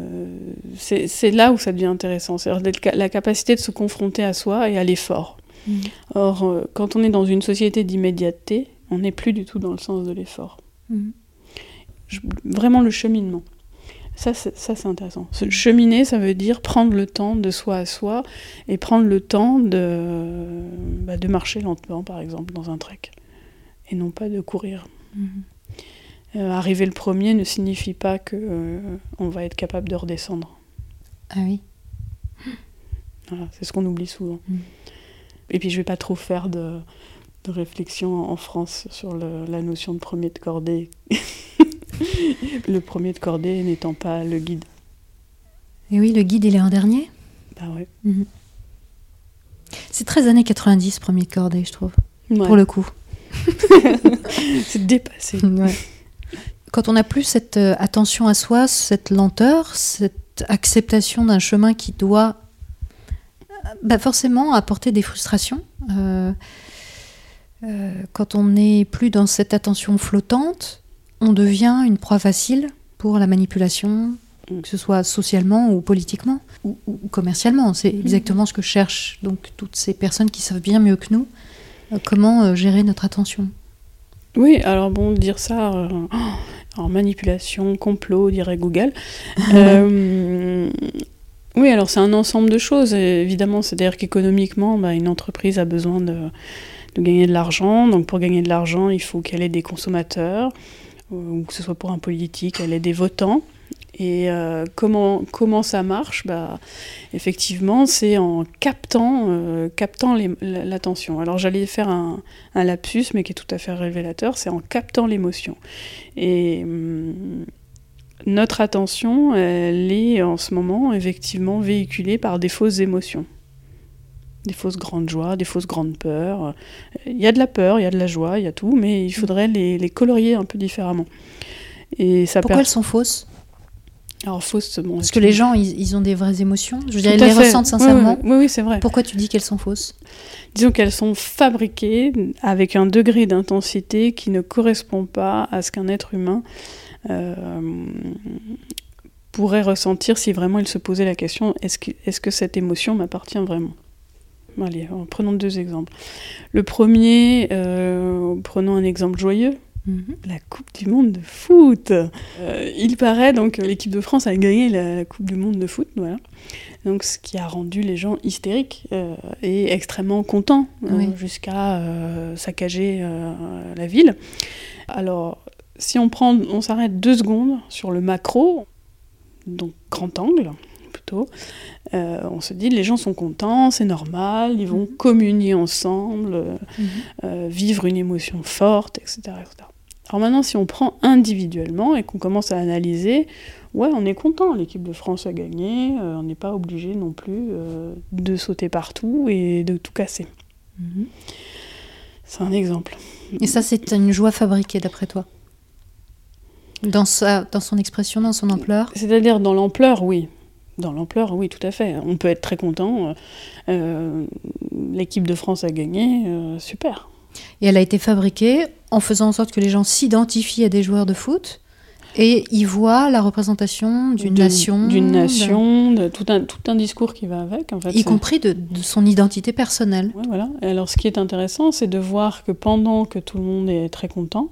c'est là où ça devient intéressant, c'est la capacité de se confronter à soi et à l'effort. Mm. Or, euh, quand on est dans une société d'immédiateté, on n'est plus du tout dans le sens de l'effort. Mm. Vraiment le cheminement. Ça, c'est intéressant. cheminer, ça veut dire prendre le temps de soi à soi et prendre le temps de, bah, de marcher lentement, par exemple, dans un trek, et non pas de courir. Mhm. Euh, arriver le premier ne signifie pas que euh, on va être capable de redescendre. Ah oui. c'est ce qu'on oublie souvent. Mhm. Et puis je vais pas trop faire de, de réflexion en France sur le- la notion de premier de cordée. (laughs) (laughs) le premier de cordée n'étant pas le guide. Et oui, le guide, il est en dernier. Bah ouais. C'est très années 90, premier de cordée, je trouve, Ouais. pour le coup. (laughs) C'est dépassé. (laughs) Ouais. Quand on n'a plus cette euh, attention à soi, cette lenteur, cette acceptation d'un chemin qui doit euh, bah, forcément apporter des frustrations, euh, euh, quand on n'est plus dans cette attention flottante, on devient une proie facile pour la manipulation, Mm. que ce soit socialement ou politiquement ou, ou commercialement. C'est exactement ce que cherchent donc toutes ces personnes qui savent bien mieux que nous euh, comment euh, gérer notre attention. Oui, alors bon, dire ça euh, (gasps) en manipulation, complot, dirait Google. (laughs) Oui, alors c'est un ensemble de choses, et évidemment. C'est-à-dire qu'économiquement, bah, une entreprise a besoin de, de gagner de l'argent. Donc pour gagner de l'argent, il faut qu'elle ait des consommateurs, que ce soit pour un politique, elle ait des votants. Et euh, comment, comment ça marche? Bah, Effectivement, c'est en captant, euh, captant l'attention. Alors j'allais faire un, un lapsus, mais qui est tout à fait révélateur, c'est en captant l'émotion. Et hum, notre attention, elle est en ce moment effectivement véhiculée par des fausses émotions. Des fausses grandes joies, des fausses grandes peurs. Il y a de la peur, il y a de la joie, il y a tout, mais il faudrait les, les colorier un peu différemment. Et ça Pourquoi elles sont fausses? Alors fausses, bon, Parce que les gens, ils, ils ont des vraies émotions. Je veux dire, ils les fait. ressentent sincèrement. Oui, oui, oui, c'est vrai. Pourquoi tu dis qu'elles sont fausses? Disons qu'elles sont fabriquées avec un degré d'intensité qui ne correspond pas à ce qu'un être humain euh, pourrait ressentir si vraiment il se posait la question est-ce que, est-ce que cette émotion m'appartient vraiment? Allez, en prenons deux exemples. Le premier, euh, prenons un exemple joyeux, la Coupe du Monde de foot. Euh, il paraît donc que l'équipe de France a gagné la, la Coupe du Monde de foot, voilà. Donc ce qui a rendu les gens hystériques euh, et extrêmement contents Oui. jusqu'à saccager la ville. Alors si on prend, on s'arrête deux secondes sur le macro, donc grand angle plutôt, euh, on se dit les gens sont contents, c'est normal, ils vont communier ensemble, euh, euh, vivre une émotion forte, etc., etc. Alors maintenant, si on prend individuellement et qu'on commence à analyser, ouais, on est content, l'équipe de France a gagné, euh, on n'est pas obligé non plus de sauter partout et de tout casser. C'est un exemple. Et ça, c'est une joie fabriquée, d'après toi? Dans, sa, dans son expression, dans son ampleur? C'est-à-dire dans l'ampleur, oui. Dans l'ampleur, oui, tout à fait. On peut être très content. euh, euh, L'équipe de France a gagné, euh, super. Et elle a été fabriquée en faisant en sorte que les gens s'identifient à des joueurs de foot et y voient la représentation d'une nation. D'une d'un- nation, de, tout, un, tout un discours qui va avec. En fait, Y compris de, de son identité personnelle. Ouais, voilà. Et alors, ce qui est intéressant, c'est de voir que pendant que tout le monde est très content,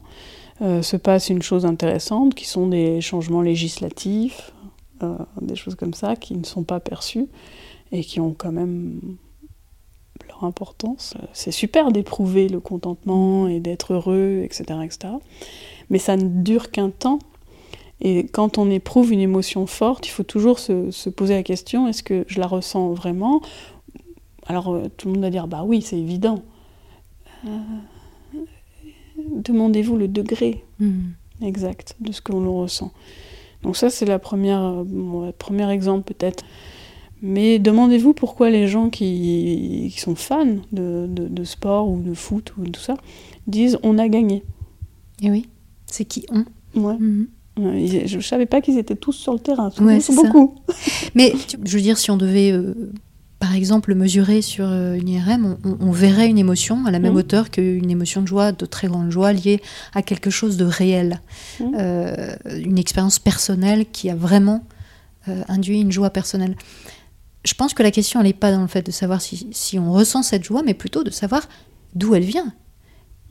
euh, se passe une chose intéressante, qui sont des changements législatifs, euh, des choses comme ça, qui ne sont pas perçus et qui ont quand même leur importance. Euh, C'est super d'éprouver le contentement et d'être heureux, etc., etc. Mais ça ne dure qu'un temps. Et quand on éprouve une émotion forte, il faut toujours se, se poser la question est-ce que je la ressens vraiment? Alors euh, tout le monde va dire bah oui c'est évident. Euh, Demandez-vous le degré Mhm. exact de ce que l'on ressent. Donc ça c'est la première euh, bon, le premier exemple peut-être. Mais demandez-vous pourquoi les gens qui, qui sont fans de, de- de sport ou de foot ou tout ça disent on a gagné. Et oui, c'est qui on. Ouais. Mhm. Je ne savais pas qu'ils étaient tous sur le terrain. Ouais, ça. beaucoup. Mais tu- je veux dire, si on devait, euh, par exemple, mesurer sur euh, une IRM, on, verrait une émotion à la même Mhm. hauteur qu'une émotion de joie, de très grande joie, liée à quelque chose de réel. Mhm. Euh, une expérience personnelle qui a vraiment euh, induit une joie personnelle. Je pense que la question, elle n'est pas dans le fait de savoir si, si on ressent cette joie, mais plutôt de savoir d'où elle vient.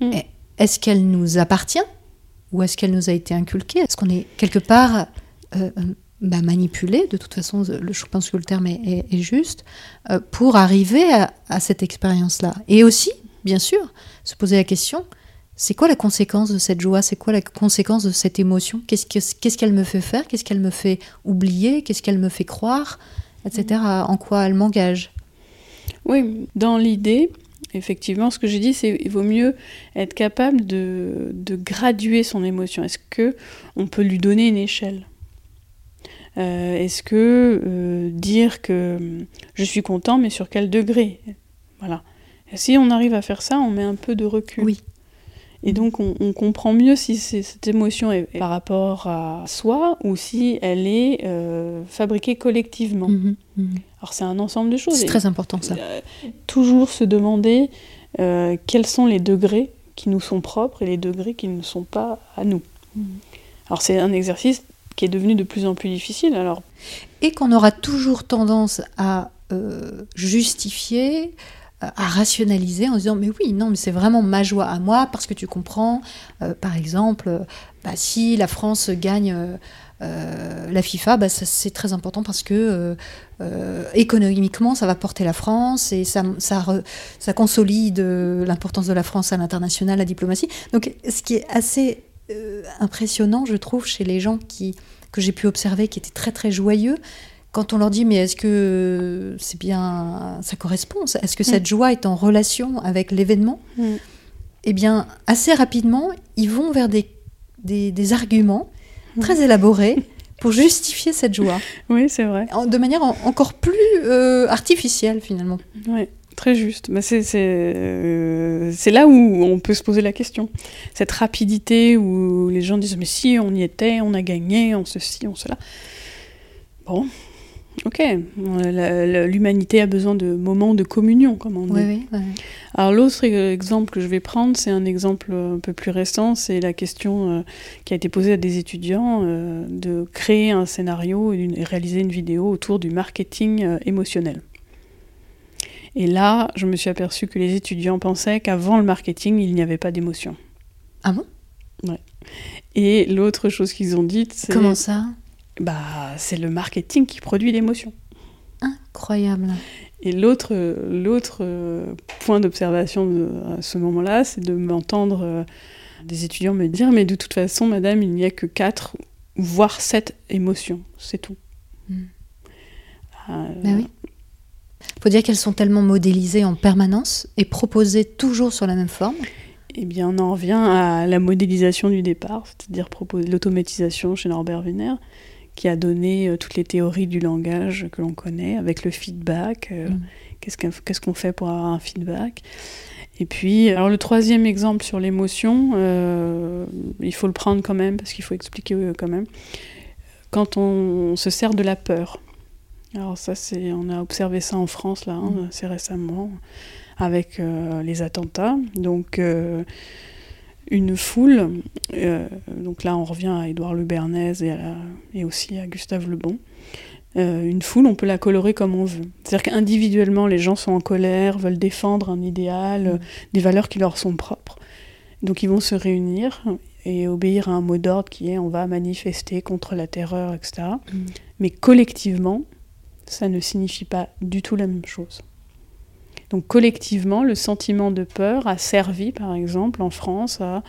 Et Est-ce qu'elle nous appartient ou est-ce qu'elle nous a été inculquée? Est-ce qu'on est quelque part euh, bah, manipulé De toute façon, le- je pense que le terme est, juste euh, pour arriver à, cette expérience-là. Et aussi, bien sûr, se poser la question c'est quoi la conséquence de cette joie? C'est quoi la conséquence de cette émotion? Qu'est-ce que- qu'est-ce qu'elle me fait faire? Qu'est-ce qu'elle me fait oublier? Qu'est-ce qu'elle me fait croire? Etc. En quoi elle m'engage? Oui, dans l'idée, Effectivement, ce que j'ai dit, c'est qu'il vaut mieux être capable de, de graduer son émotion. Est-ce que on peut lui donner une échelle? Euh, Est-ce que euh, dire que je suis content, mais sur quel degré? Voilà. Et si on arrive à faire ça, on met un peu de recul. Oui. Et donc on, on comprend mieux si cette émotion est par rapport à soi ou si elle est euh, fabriquée collectivement. Mhm, mhm. Alors c'est un ensemble de choses. C'est très important ça. toujours se demander quels sont les degrés qui nous sont propres et les degrés qui ne sont pas à nous. Mhm. Alors c'est un exercice qui est devenu de plus en plus difficile. Alors Et qu'on aura toujours tendance à euh, justifier, euh, à rationaliser en disant mais oui, non, mais c'est vraiment ma joie à moi parce que tu comprends, euh, par exemple, bah, si la France gagne la FIFA, bah, c'est très important parce que économiquement, ça va porter la France et ça, ça, consolide l'importance de la France à l'international, la diplomatie. Donc, ce qui est assez euh, impressionnant, je trouve, chez les gens qui, que j'ai pu observer, qui étaient très très joyeux, quand on leur dit mais est-ce que c'est bien, ça correspond, est-ce que cette joie est en relation avec l'événement? Mm. Eh bien, assez rapidement, ils vont vers des, des, des arguments Mm. très élaborés pour justifier cette joie, oui, c'est vrai. en- de manière en- encore plus euh, artificielle finalement. Ouais, très juste. Bah, c'est euh, c'est là où on peut se poser la question. Cette rapidité où les gens disent mais si on y était, on a gagné, on ceci, on cela. Bon, ok. L'humanité a besoin de moments de communion, comme on dit. Oui, oui, oui. Alors l'autre exemple que je vais prendre, c'est un exemple un peu plus récent, c'est la question euh, qui a été posée à des étudiants euh, de créer un scénario et une- et réaliser une vidéo autour du marketing émotionnel. Et là, je me suis aperçue que les étudiants pensaient qu'avant le marketing, il n'y avait pas d'émotion. Ah bon? Et l'autre chose qu'ils ont dite, c'est Comment ça? Bah c'est le marketing qui produit l'émotion. Incroyable. Et l'autre, l'autre point d'observation à ce moment-là, c'est de m'entendre euh, des étudiants me dire Mais de toute façon, madame, il n'y a que quatre, voire sept émotions, c'est tout. Mm. Euh, Ben oui. Faut dire qu'elles sont tellement modélisées en permanence et proposées toujours sur la même forme. Eh bien, on en revient à la modélisation du départ, c'est-à-dire l'automatisation chez Norbert Wiener, qui a donné euh, toutes les théories du langage que l'on connaît, avec le feedback. euh, Mm. Qu'est-ce qu'on fait pour avoir un feedback Et puis, alors le troisième exemple sur l'émotion, euh, il faut le prendre quand même, parce qu'il faut expliquer quand même. Quand on, se sert de la peur, alors ça, c'est, on a observé ça en France, là, hein, Mm. assez récemment, avec euh, les attentats. Donc, euh, une foule, euh, donc là on revient à Édouard Le Bernays et, à- et aussi à Gustave Le Bon. Une foule, on peut la colorer comme on veut. C'est-à-dire qu'individuellement, les gens sont en colère, veulent défendre un idéal, euh, des valeurs qui leur sont propres. Donc ils vont se réunir et obéir à un mot d'ordre qui est on va manifester contre la terreur, etc. Mm. Mais collectivement, ça ne signifie pas du tout la même chose. Donc collectivement, le sentiment de peur a servi, par exemple, en France, à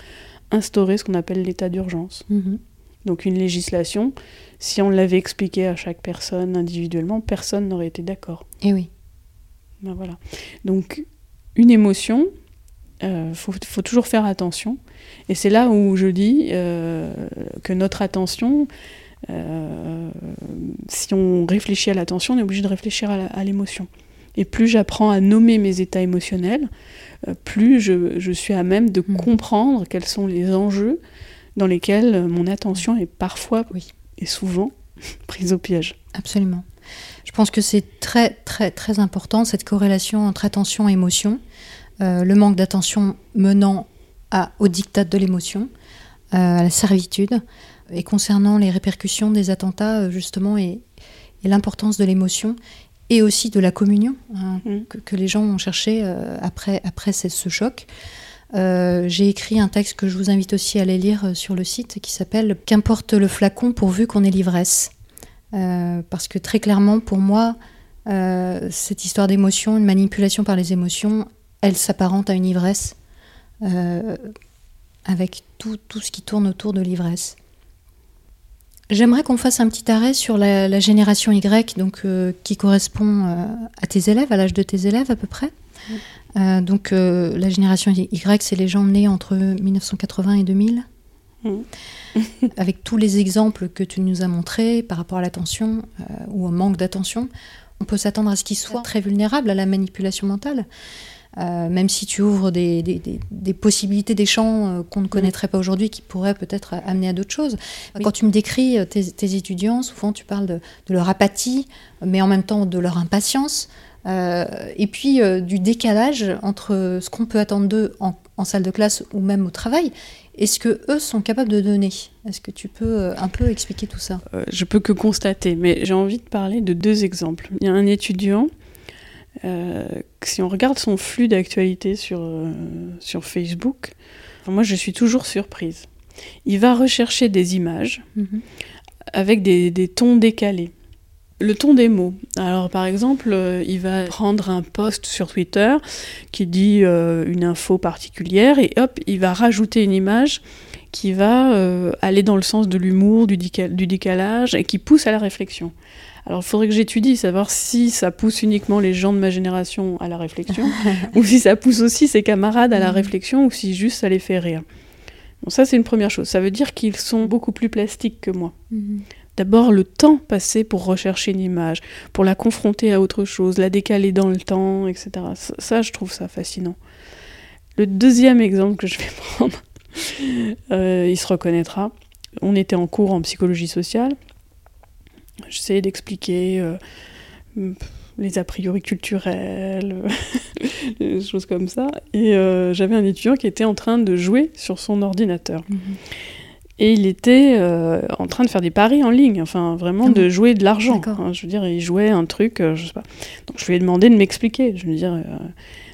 instaurer ce qu'on appelle l'état d'urgence. Mhm. Donc une législation, si on l'avait expliqué à chaque personne individuellement, personne n'aurait été d'accord. Et oui. Ben voilà. Donc une émotion, il faut, faut toujours faire attention. Et c'est là où je dis euh, que notre attention, euh, si on réfléchit à l'attention, on est obligé de réfléchir à l'émotion. Et plus j'apprends à nommer mes états émotionnels, euh, plus je, je suis à même de Mhm. comprendre quels sont les enjeux dans lesquels mon attention est parfois Oui. et souvent (laughs) prise au piège. Absolument. Je pense que c'est très, très, très important, cette corrélation entre attention et émotion. Euh, le manque d'attention menant à, au diktat de l'émotion, euh, à la servitude. Et concernant les répercussions des attentats, euh, justement, et, et l'importance de l'émotion, et aussi de la communion hein, Mm. que, que les gens ont cherché euh, après, après ce, ce choc. Euh, J'ai écrit un texte que je vous invite aussi à aller lire sur le site qui s'appelle Qu'importe le flacon pourvu qu'on ait l'ivresse. Euh, parce que très clairement, pour moi, cette histoire d'émotion, une manipulation par les émotions, elle s'apparente à une ivresse, avec tout, tout ce qui tourne autour de l'ivresse. J'aimerais qu'on fasse un petit arrêt sur la, la génération Y, donc, euh, qui correspond euh, à tes élèves, à l'âge de tes élèves à peu près. Euh, donc la génération Y, c'est les gens nés entre 1980 et 2000. Mm. (laughs) Avec tous les exemples que tu nous as montrés par rapport à l'attention ou au manque d'attention, on peut s'attendre à ce qu'ils soient très vulnérables à la manipulation mentale. Euh, même si tu ouvres des, des- des- des possibilités, des champs euh, qu'on ne connaîtrait pas aujourd'hui, qui pourraient peut-être amener à d'autres choses. Quand tu me décris euh, tes, tes étudiants, souvent tu parles de, de leur apathie, mais en même temps de leur impatience, euh, et puis euh, du décalage entre ce qu'on peut attendre d'eux en, en salle de classe ou même au travail, et ce que eux sont capables de donner. Est-ce que tu peux un peu expliquer tout ça? Euh, je peux que constater, mais j'ai envie de parler de deux exemples. Il y a un étudiant, euh, si on regarde son flux d'actualité sur, euh, sur Facebook, moi je suis toujours surprise. Il va rechercher des images avec des, des tons décalés. Le ton des mots. Alors par exemple, euh, il va prendre un post sur Twitter qui dit une info particulière et hop, il va rajouter une image qui va aller dans le sens de l'humour, du décalage et qui pousse à la réflexion. Alors il faudrait que j'étudie, savoir si ça pousse uniquement les gens de ma génération à la réflexion (laughs) ou si ça pousse aussi ses camarades à la Mhm. réflexion ou si juste ça les fait rire. Bon, ça c'est une première chose. Ça veut dire qu'ils sont beaucoup plus plastiques que moi. D'abord, le temps passé pour rechercher une image, pour la confronter à autre chose, la décaler dans le temps, etc. Ça, ça, je trouve ça fascinant. Le deuxième exemple que je vais (laughs) prendre, euh, il se reconnaîtra. On était en cours en psychologie sociale. J'essayais d'expliquer euh, les a priori culturels, (laughs) des choses comme ça. Et euh, j'avais un étudiant qui était en train de jouer sur son ordinateur. Et il était euh, en train de faire des paris en ligne, enfin vraiment Ah de jouer de l'argent. Hein. je veux dire, il jouait un truc, je sais pas. Donc je lui ai demandé de m'expliquer. Je lui dire, euh,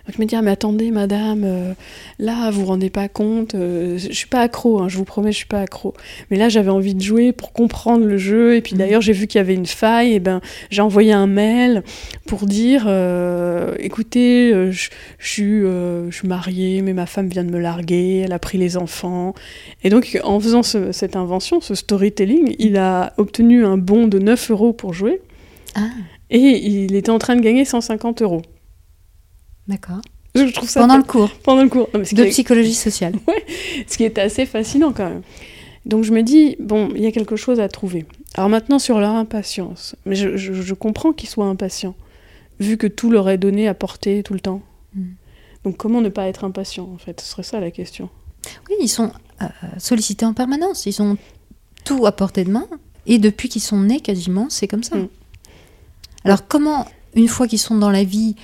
donc il me dit ah, mais attendez madame, euh, là vous vous rendez pas compte, euh, je suis pas accro, hein, je vous promets je suis pas accro. Mais là j'avais envie de jouer pour comprendre le jeu et puis Mhm. d'ailleurs j'ai vu qu'il y avait une faille et ben j'ai envoyé un mail pour dire euh, écoutez euh, je je suis je suis mariée mais ma femme vient de me larguer, elle a pris les enfants et donc, en faisant ce- cette invention, ce storytelling, il a obtenu un bon de 9 euros pour jouer Ah, et il était en train de gagner 150 euros. D'accord. Je trouve ça Pendant le cours pendant le cours. Non, de est, psychologie sociale. (laughs) ce qui est assez fascinant quand même. Donc je me dis, bon, il y a quelque chose à trouver. Alors maintenant, sur leur impatience, mais je, je- je comprends qu'ils soient impatients, vu que tout leur est donné à porter tout le temps. Mm. Donc comment ne pas être impatient, en fait? Ce serait ça la question. Oui, ils sont euh, sollicités en permanence. Ils ont tout à portée de main. Et depuis qu'ils sont nés, quasiment, c'est comme ça. Mm. Alors, comment, une fois qu'ils sont dans la vie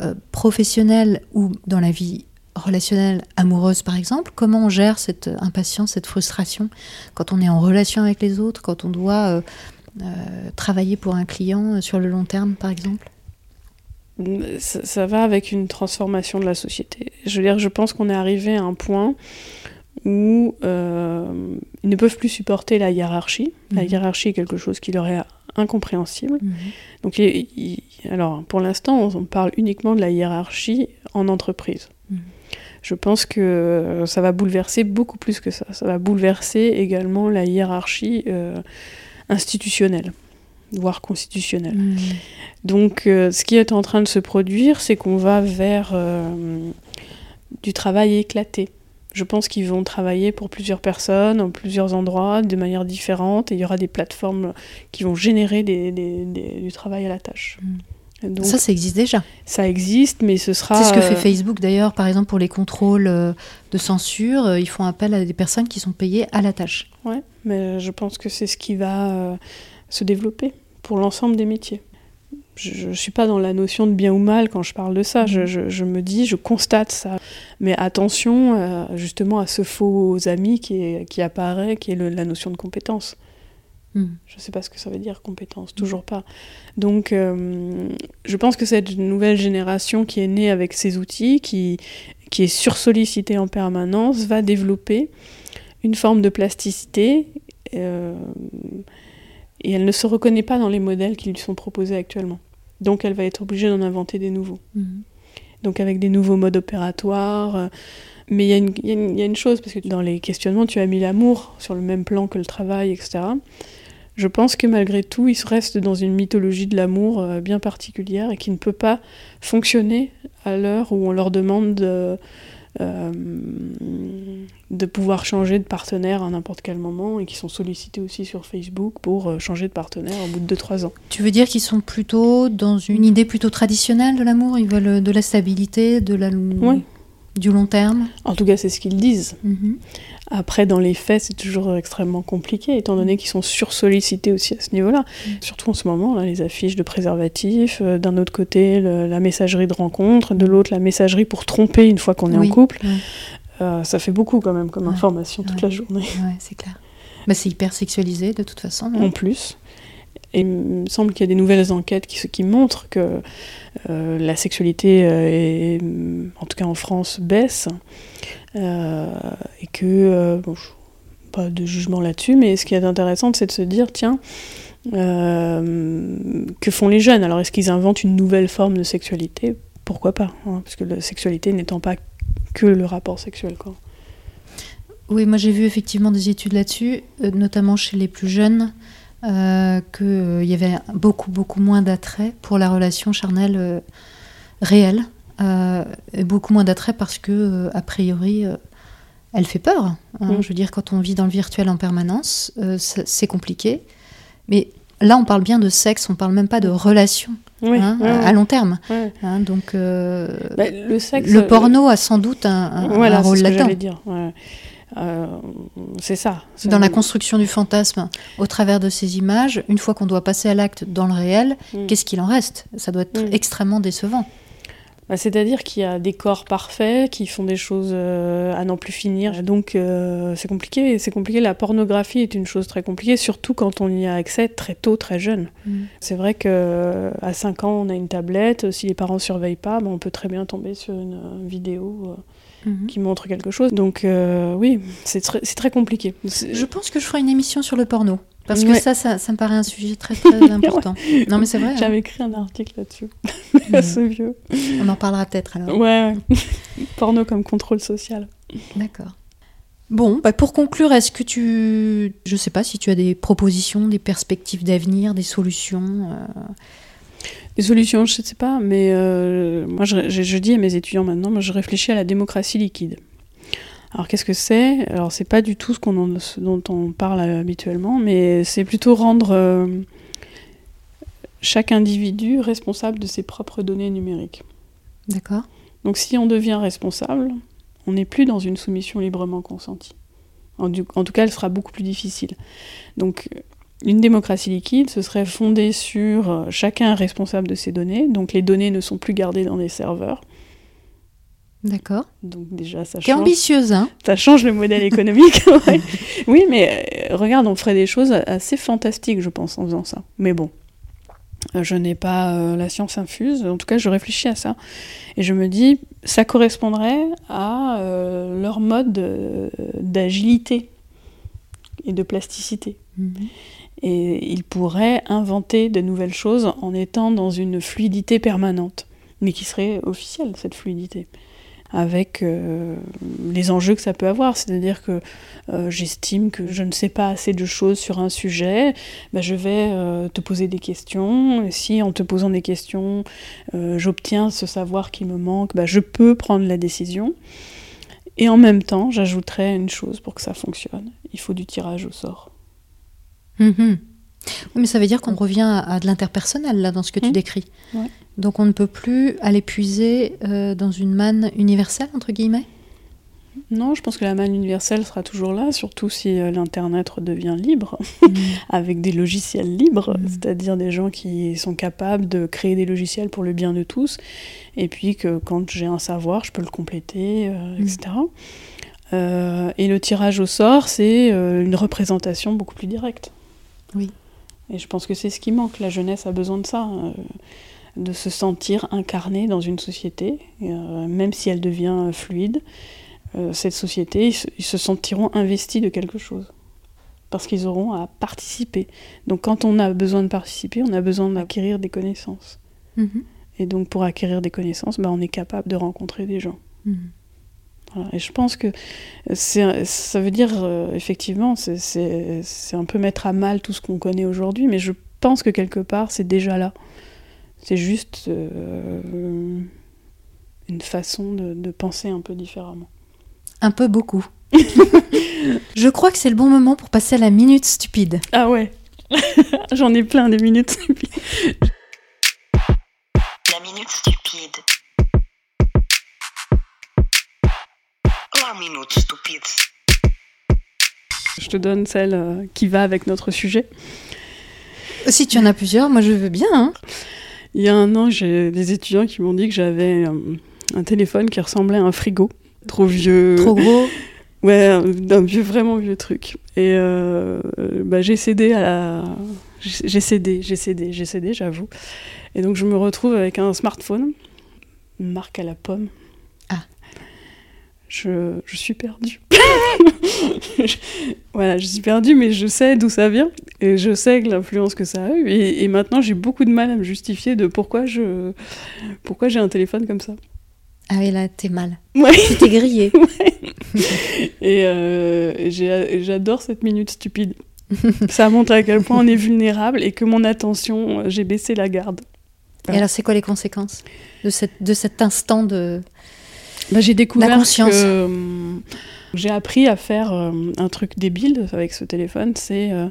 euh, professionnelle ou dans la vie relationnelle amoureuse, par exemple, comment on gère cette impatience, cette frustration quand on est en relation avec les autres, quand on doit euh, euh, travailler pour un client euh, sur le long terme, par exemple? Ça, ça va avec une transformation de la société. Je veux dire, je pense qu'on est arrivé à un point où euh, ils ne peuvent plus supporter la hiérarchie. La Mhm. hiérarchie est quelque chose qui leur est incompréhensible. Donc, il- il- alors, pour l'instant, on, on parle uniquement de la hiérarchie en entreprise. Mhm. Je pense que ça va bouleverser beaucoup plus que ça. Ça va bouleverser également la hiérarchie euh, institutionnelle, voire constitutionnelle. Mhm. Donc, euh, ce qui est en train de se produire, c'est qu'on va vers euh, du travail éclaté. Je pense qu'ils vont travailler pour plusieurs personnes, en plusieurs endroits, de manière différente, et il y aura des plateformes qui vont générer des- des- des- du travail à la tâche. Donc, Ça, ça, ça existe déjà. existe, mais ce sera... C'est ce que fait euh, Facebook d'ailleurs, par exemple pour les contrôles euh, de censure, euh, ils font appel à des personnes qui sont payées à la tâche. Ouais, mais je pense que c'est ce qui va se développer pour l'ensemble des métiers. Je ne suis pas dans la notion de bien ou mal quand je parle de ça. Je, je- je me dis, je constate ça. Mais attention euh, justement à ce faux ami qui, est- qui apparaît, qui est le- la notion de compétence. Mm. Je ne sais pas ce que ça veut dire, compétence, toujours pas. Donc, euh, je pense que cette nouvelle génération qui est née avec ces outils, qui, qui est sursollicitée en permanence, va développer une forme de plasticité. euh, et elle ne se reconnaît pas dans les modèles qui lui sont proposés actuellement. Donc, elle va être obligée d'en inventer des nouveaux. Mhm. Donc, avec des nouveaux modes opératoires. euh, mais il y, a une- y y a chose, parce que dans les questionnements, tu as mis l'amour sur le même plan que le travail, etc. Je pense que malgré tout, il se reste dans une mythologie de l'amour euh, bien particulière et qui ne peut pas fonctionner à l'heure où on leur demande de, euh, de pouvoir changer de partenaire à n'importe quel moment et qui sont sollicités aussi sur Facebook pour euh, changer de partenaire au bout de 2-3 ans. Tu veux dire qu'ils sont plutôt dans une idée plutôt traditionnelle de l'amour? Ils veulent de la stabilité, de la, Oui. Du long terme En tout cas, c'est ce qu'ils disent. Mhm. Après, dans les faits, c'est toujours extrêmement compliqué, étant donné qu'ils sont sursollicités aussi à ce niveau-là. Mm. Surtout en ce moment, là, les affiches de préservatifs, euh, d'un autre côté, le- la messagerie de rencontre, de l'autre, la messagerie pour tromper une fois qu'on est Oui, en couple. ouais. Euh, ça fait beaucoup quand même comme Ouais, information toute ouais. la journée. C'est clair. Bah, c'est hyper sexualisé de toute façon. en plus. Il me semble qu'il y a des nouvelles enquêtes qui, montrent que euh, la sexualité, euh, est, en tout cas en France, baisse. Euh, et que, bon, pas de jugement là-dessus, mais ce qui est intéressant, c'est de se dire, tiens, que font les jeunes? Alors, est-ce qu'ils inventent une nouvelle forme de sexualité? Pourquoi pas hein, Parce que la sexualité n'étant pas que le rapport sexuel. Oui, moi j'ai vu effectivement des études là-dessus, notamment chez les plus jeunes, euh, qu'il y avait beaucoup, beaucoup moins d'attrait pour la relation charnelle euh, réelle. euh, et beaucoup moins d'attrait parce que, euh, a priori, euh, elle fait peur. hein. Mm. Je veux dire, quand on vit dans le virtuel en permanence, euh, c'est compliqué. Mais là, on parle bien de sexe, on parle même pas de relation Oui, hein, ouais, à long terme. ouais. hein. donc, euh, Bah, le sexe. le porno a sans doute un, un- voilà, un rôle là-dedans. Euh, c'est ça. Dans la construction du fantasme au travers de ces images, une fois qu'on doit passer à l'acte dans le réel, Mm. qu'est-ce qu'il en reste? Ça doit être Mm. extrêmement décevant. Bah, C'est-à-dire qu'il y a des corps parfaits qui font des choses euh, à n'en plus finir. Donc euh, c'est compliqué. C'est compliqué. La pornographie est une chose très compliquée, surtout quand on y a accès très tôt, très jeune. Mm. C'est vrai que à 5 ans, on a une tablette. Si les parents surveillent pas, bah, on peut très bien tomber sur une vidéo euh, Mhm. qui montre quelque chose. Donc euh, oui, c'est très, c'est très compliqué. Je pense que je ferai une émission sur le porno. Parce que Ouais. ça, ça, ça me paraît un sujet très très (laughs) important. Non mais c'est vrai, hein. J'avais écrit un article là-dessus. Mhm. (laughs) c'est vieux. on en parlera peut-être alors. Ouais, ouais. (laughs) Porno comme contrôle social. D'accord. Bon, bah pour conclure, est-ce que tu... Je sais pas si tu as des propositions, des perspectives d'avenir, des solutions euh, Des solutions, je ne sais pas, mais euh, moi je, je- je dis à mes étudiants maintenant, moi je réfléchis à la démocratie liquide. Alors qu'est-ce que c'est? Alors c'est pas du tout ce, qu'on en- ce dont on parle habituellement, mais c'est plutôt rendre euh, chaque individu responsable de ses propres données numériques. D'accord Donc si on devient responsable, on n'est plus dans une soumission librement consentie. En, du- en tout cas, elle sera beaucoup plus difficile. Donc une démocratie liquide, ce serait fondé sur euh, chacun responsable de ses données, donc les données ne sont plus gardées dans des serveurs. D'accord. Donc déjà, ça change, ambitieuse, hein ça change le modèle (laughs) économique. (laughs) ouais. Oui, mais euh, regarde, on ferait des choses assez fantastiques, je pense, en faisant ça. Mais bon, euh, je n'ai pas euh, la science infuse. En tout cas, je réfléchis à ça. Et je me dis, ça correspondrait à euh, leur mode d'agilité et de plasticité. Mhm. Et ils pourraient inventer de nouvelles choses en étant dans une fluidité permanente, mais qui serait officielle, cette fluidité, avec euh, les enjeux que ça peut avoir. C'est-à-dire que euh, j'estime que je ne sais pas assez de choses sur un sujet, bah, je vais euh, te poser des questions. Et si en te posant des questions, j'obtiens ce savoir qui me manque, bah, je peux prendre la décision. Et en même temps, j'ajouterais une chose pour que ça fonctionne. Il faut du tirage au sort. Mhm. Oui, mais ça veut dire qu'on revient à, à de l'interpersonnel, là, dans ce que tu Mhm. décris. Ouais. Donc on ne peut plus aller puiser euh, dans une manne universelle, entre guillemets? Non, je pense que la manne universelle sera toujours là, surtout si euh, l'Internet redevient libre, Mhm. (laughs) avec des logiciels libres, c'est-à-dire des gens qui sont capables de créer des logiciels pour le bien de tous, et puis que quand j'ai un savoir, je peux le compléter, euh, etc. Et le tirage au sort, c'est une représentation beaucoup plus directe. Oui. Et je pense que c'est ce qui manque. La jeunesse a besoin de ça, euh, de se sentir incarné dans une société, euh, même si elle devient fluide. euh, cette société, ils se, ils se sentiront investis de quelque chose. Parce qu'ils auront à participer. Donc quand on a besoin de participer, on a besoin d'acquérir des connaissances. Mhm. Et donc pour acquérir des connaissances, bah, on est capable de rencontrer des gens. Mhm. Voilà. Et je pense que ça veut dire, euh, effectivement, c'est, un peu mettre à mal tout ce qu'on connaît aujourd'hui, mais je pense que quelque part, c'est déjà là. C'est juste euh, une façon de, de penser un peu différemment. Un peu beaucoup. (laughs) Je crois que c'est le bon moment pour passer à la minute stupide. Ah ouais (laughs) J'en ai plein des minutes. La minute stupide. La minute stupide. Je te donne celle euh, qui va avec notre sujet. Si tu en as plusieurs, moi je veux bien. hein. Il y a un an, j'ai des étudiants qui m'ont dit que j'avais euh, un téléphone qui ressemblait à un frigo. Trop vieux. Trop gros. (laughs) Ouais, un vieux, vraiment vieux truc. Et euh, bah, j'ai cédé à la. J'ai j'ai cédé, j'ai cédé, j'ai cédé, j'avoue. Et donc je me retrouve avec un smartphone, une marque à la pomme. Je, je suis perdue. Je- (laughs) voilà, je suis perdue, mais je sais d'où ça vient. Et je sais l'influence que ça a eu. Et, et maintenant, j'ai beaucoup de mal à me justifier de pourquoi je, pourquoi j'ai un téléphone comme ça. Ah oui, là, t'es mal. Ouais. Tu t'es grillé. (laughs) Et euh, j'ai- j'adore cette minute stupide. (laughs) Ça montre à quel point on est vulnérable et que mon attention, euh, j'ai baissé la garde. Et alors, c'est quoi les conséquences de, cette, de cet instant de. Bah, j'ai découvert La conscience. que hum, j'ai appris à faire euh, un truc débile avec ce téléphone, c'est euh,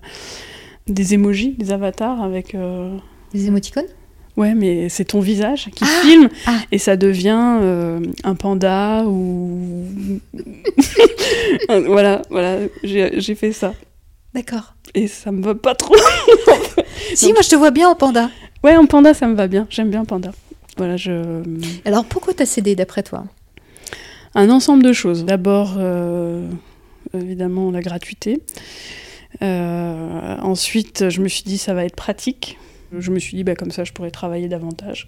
des emojis, des avatars avec... euh, Les émoticônes? Ouais, mais c'est ton visage qui Ah filme Ah. et ça devient euh, un panda ou... (laughs) voilà, voilà, j'ai fait ça. D'accord. Et ça me va pas trop. (laughs) Si, moi je te vois bien en panda. Ouais, un panda, ça me va bien. J'aime bien panda. Voilà, je... Alors, pourquoi t'as cédé d'après toi? Un ensemble de choses. D'abord, euh, évidemment, la gratuité. Euh, ensuite, je me suis dit, ça va être pratique. Je me suis dit, bah, comme ça, je pourrais travailler davantage.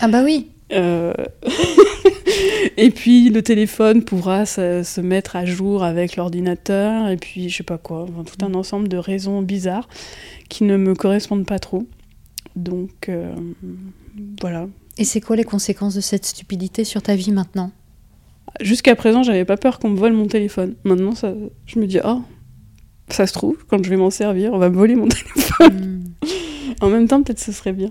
Ah bah oui. Euh, (laughs) et puis, le téléphone pourra se, se mettre à jour avec l'ordinateur. Et puis, je sais pas quoi. Enfin, tout un ensemble de raisons bizarres qui ne me correspondent pas trop. Donc, euh, voilà. Et c'est quoi les conséquences de cette stupidité sur ta vie maintenant? Jusqu'à présent, j'avais pas peur qu'on me vole mon téléphone. Maintenant, ça, je me dis, oh, ça se trouve, quand je vais m'en servir, on va me voler mon (laughs) téléphone. Hmm. En même temps, peut-être ce serait bien.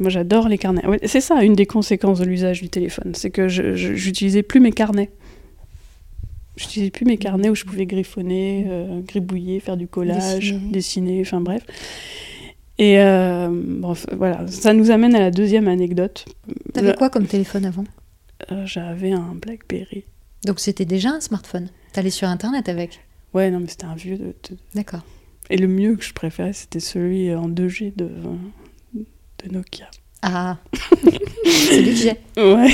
Moi, j'adore les carnets. Ouais, c'est ça, une des conséquences de l'usage du téléphone. C'est que j'utilisais plus mes carnets. J'utilisais plus mes carnets où je pouvais griffonner, euh, gribouiller, faire du collage, Dessiner. enfin bref. Et euh, bon, voilà, ça nous amène à la deuxième anecdote. T'avais Là, quoi comme téléphone avant? euh, J'avais un BlackBerry. Donc c'était déjà un smartphone. T'allais sur internet avec Ouais, non, mais c'était un vieux de, D'accord. Et le mieux que je préférais, c'était celui en 2G de, de Nokia. Ah (laughs) C'est lui que j'ai. Ouais.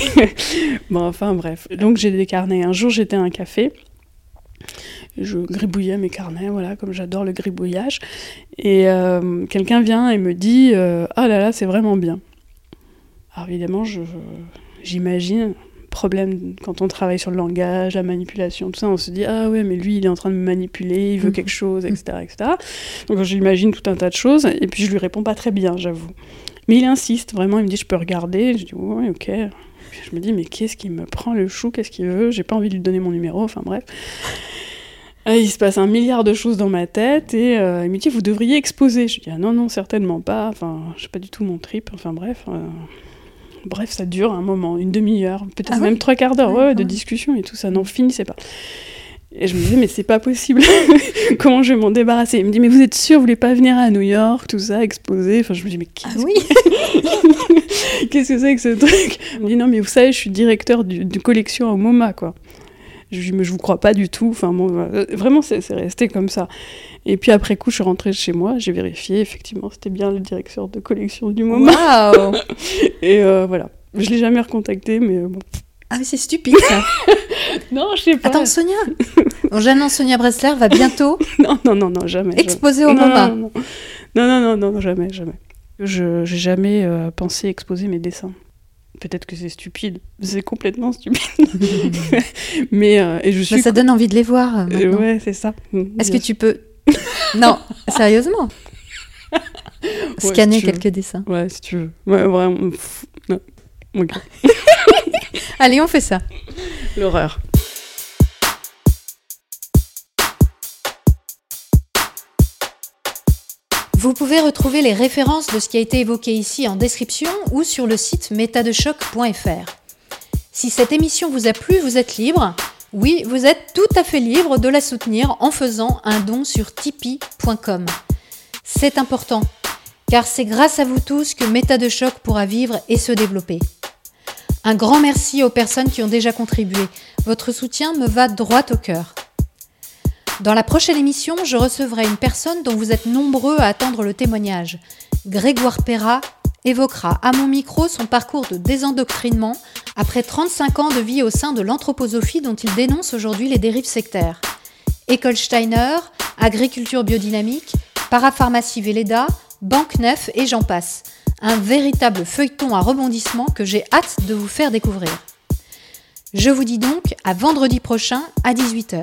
(laughs) bon, enfin, bref. Donc, j'ai des carnets. Un jour, j'étais à un café. Je gribouillais mes carnets, voilà, comme j'adore le gribouillage. Et euh, quelqu'un vient et me dit euh, Ah là là, c'est vraiment bien. Alors, évidemment, je- j'imagine. Problème quand on travaille sur le langage, la manipulation, tout ça, on se dit ah ouais mais lui il est en train de me manipuler, il veut Mhm. quelque chose, etc., etc. Donc j'imagine tout un tas de choses et puis je lui réponds pas très bien, j'avoue. Mais il insiste, vraiment, il me dit je peux regarder. Je dis ouais, ok. Puis je me dis mais qu'est-ce qui me prend le chou, qu'est-ce qu'il veut J'ai pas envie de lui donner mon numéro, enfin bref. Il se passe un milliard de choses dans ma tête et euh, il me dit vous devriez exposer. Je dis ah non non certainement pas. Enfin je sais pas du tout mon trip. Enfin bref. euh, Bref, ça dure un moment, une demi-heure, peut-être Ah même oui. trois quarts d'heure Ouais, ouais, quand de discussion et tout, ça. N'en finissait pas. Et je me disais, mais c'est pas possible. (laughs) Comment je vais m'en débarrasser? Il me dit, mais vous êtes sûr, vous voulez pas venir à New York, tout ça, exposer Enfin, je me dis, mais Ah qu'est-ce oui. (laughs) que c'est? Que ce truc? Il me dit, non, mais vous savez, je suis directeur du- de collection au MoMA, quoi. Je mais je vous crois pas du tout. Enfin, bon, euh, vraiment, c'est resté comme ça. Et puis après coup, je suis rentrée chez moi, j'ai vérifié, effectivement, c'était bien le directeur de collection du MoMA. Waouh (laughs) Et euh, voilà. Je l'ai jamais recontacté, mais bon. Ah mais c'est stupide ça (laughs) Non, je sais pas. Attends Sonia Bon, J'annonce Sonia Bressler va bientôt (laughs) Non, non, non, non, jamais. jamais. exposer au non, MoMA. Non, non, non, non, non, non, jamais, jamais. Je j'ai jamais euh, pensé exposer mes dessins. Peut-être que c'est stupide, c'est complètement stupide. (laughs) (laughs) Mais euh, et je suis. Bah, ça donne envie de les voir euh, Euh, maintenant. ouais, c'est ça. Est-ce que tu peux... (laughs) non, sérieusement Ouais, Scanner si tu veux. quelques dessins. Ouais, si tu veux. Ouais, vraiment. non. Allez, on fait ça. L'horreur. Vous pouvez retrouver les références de ce qui a été évoqué ici en description ou sur le site métadechoc.fr. Si cette émission vous a plu, vous êtes libre. Oui, vous êtes tout à fait libre de la soutenir en faisant un don sur tipeee.com. C'est important, car c'est grâce à vous tous que Méta pourra vivre et se développer. Un grand merci aux personnes qui ont déjà contribué. Votre soutien me va droit au cœur. Dans la prochaine émission, je recevrai une personne dont vous êtes nombreux à attendre le témoignage. Grégoire Perra évoquera à mon micro son parcours de désendoctrinement après 35 ans de vie au sein de l'anthroposophie dont il dénonce aujourd'hui les dérives sectaires. École Steiner, agriculture biodynamique, parapharmacie Véleda, Banque Neuf et j'en passe. Un véritable feuilleton à rebondissement que j'ai hâte de vous faire découvrir. Je vous dis donc à vendredi prochain à 18h.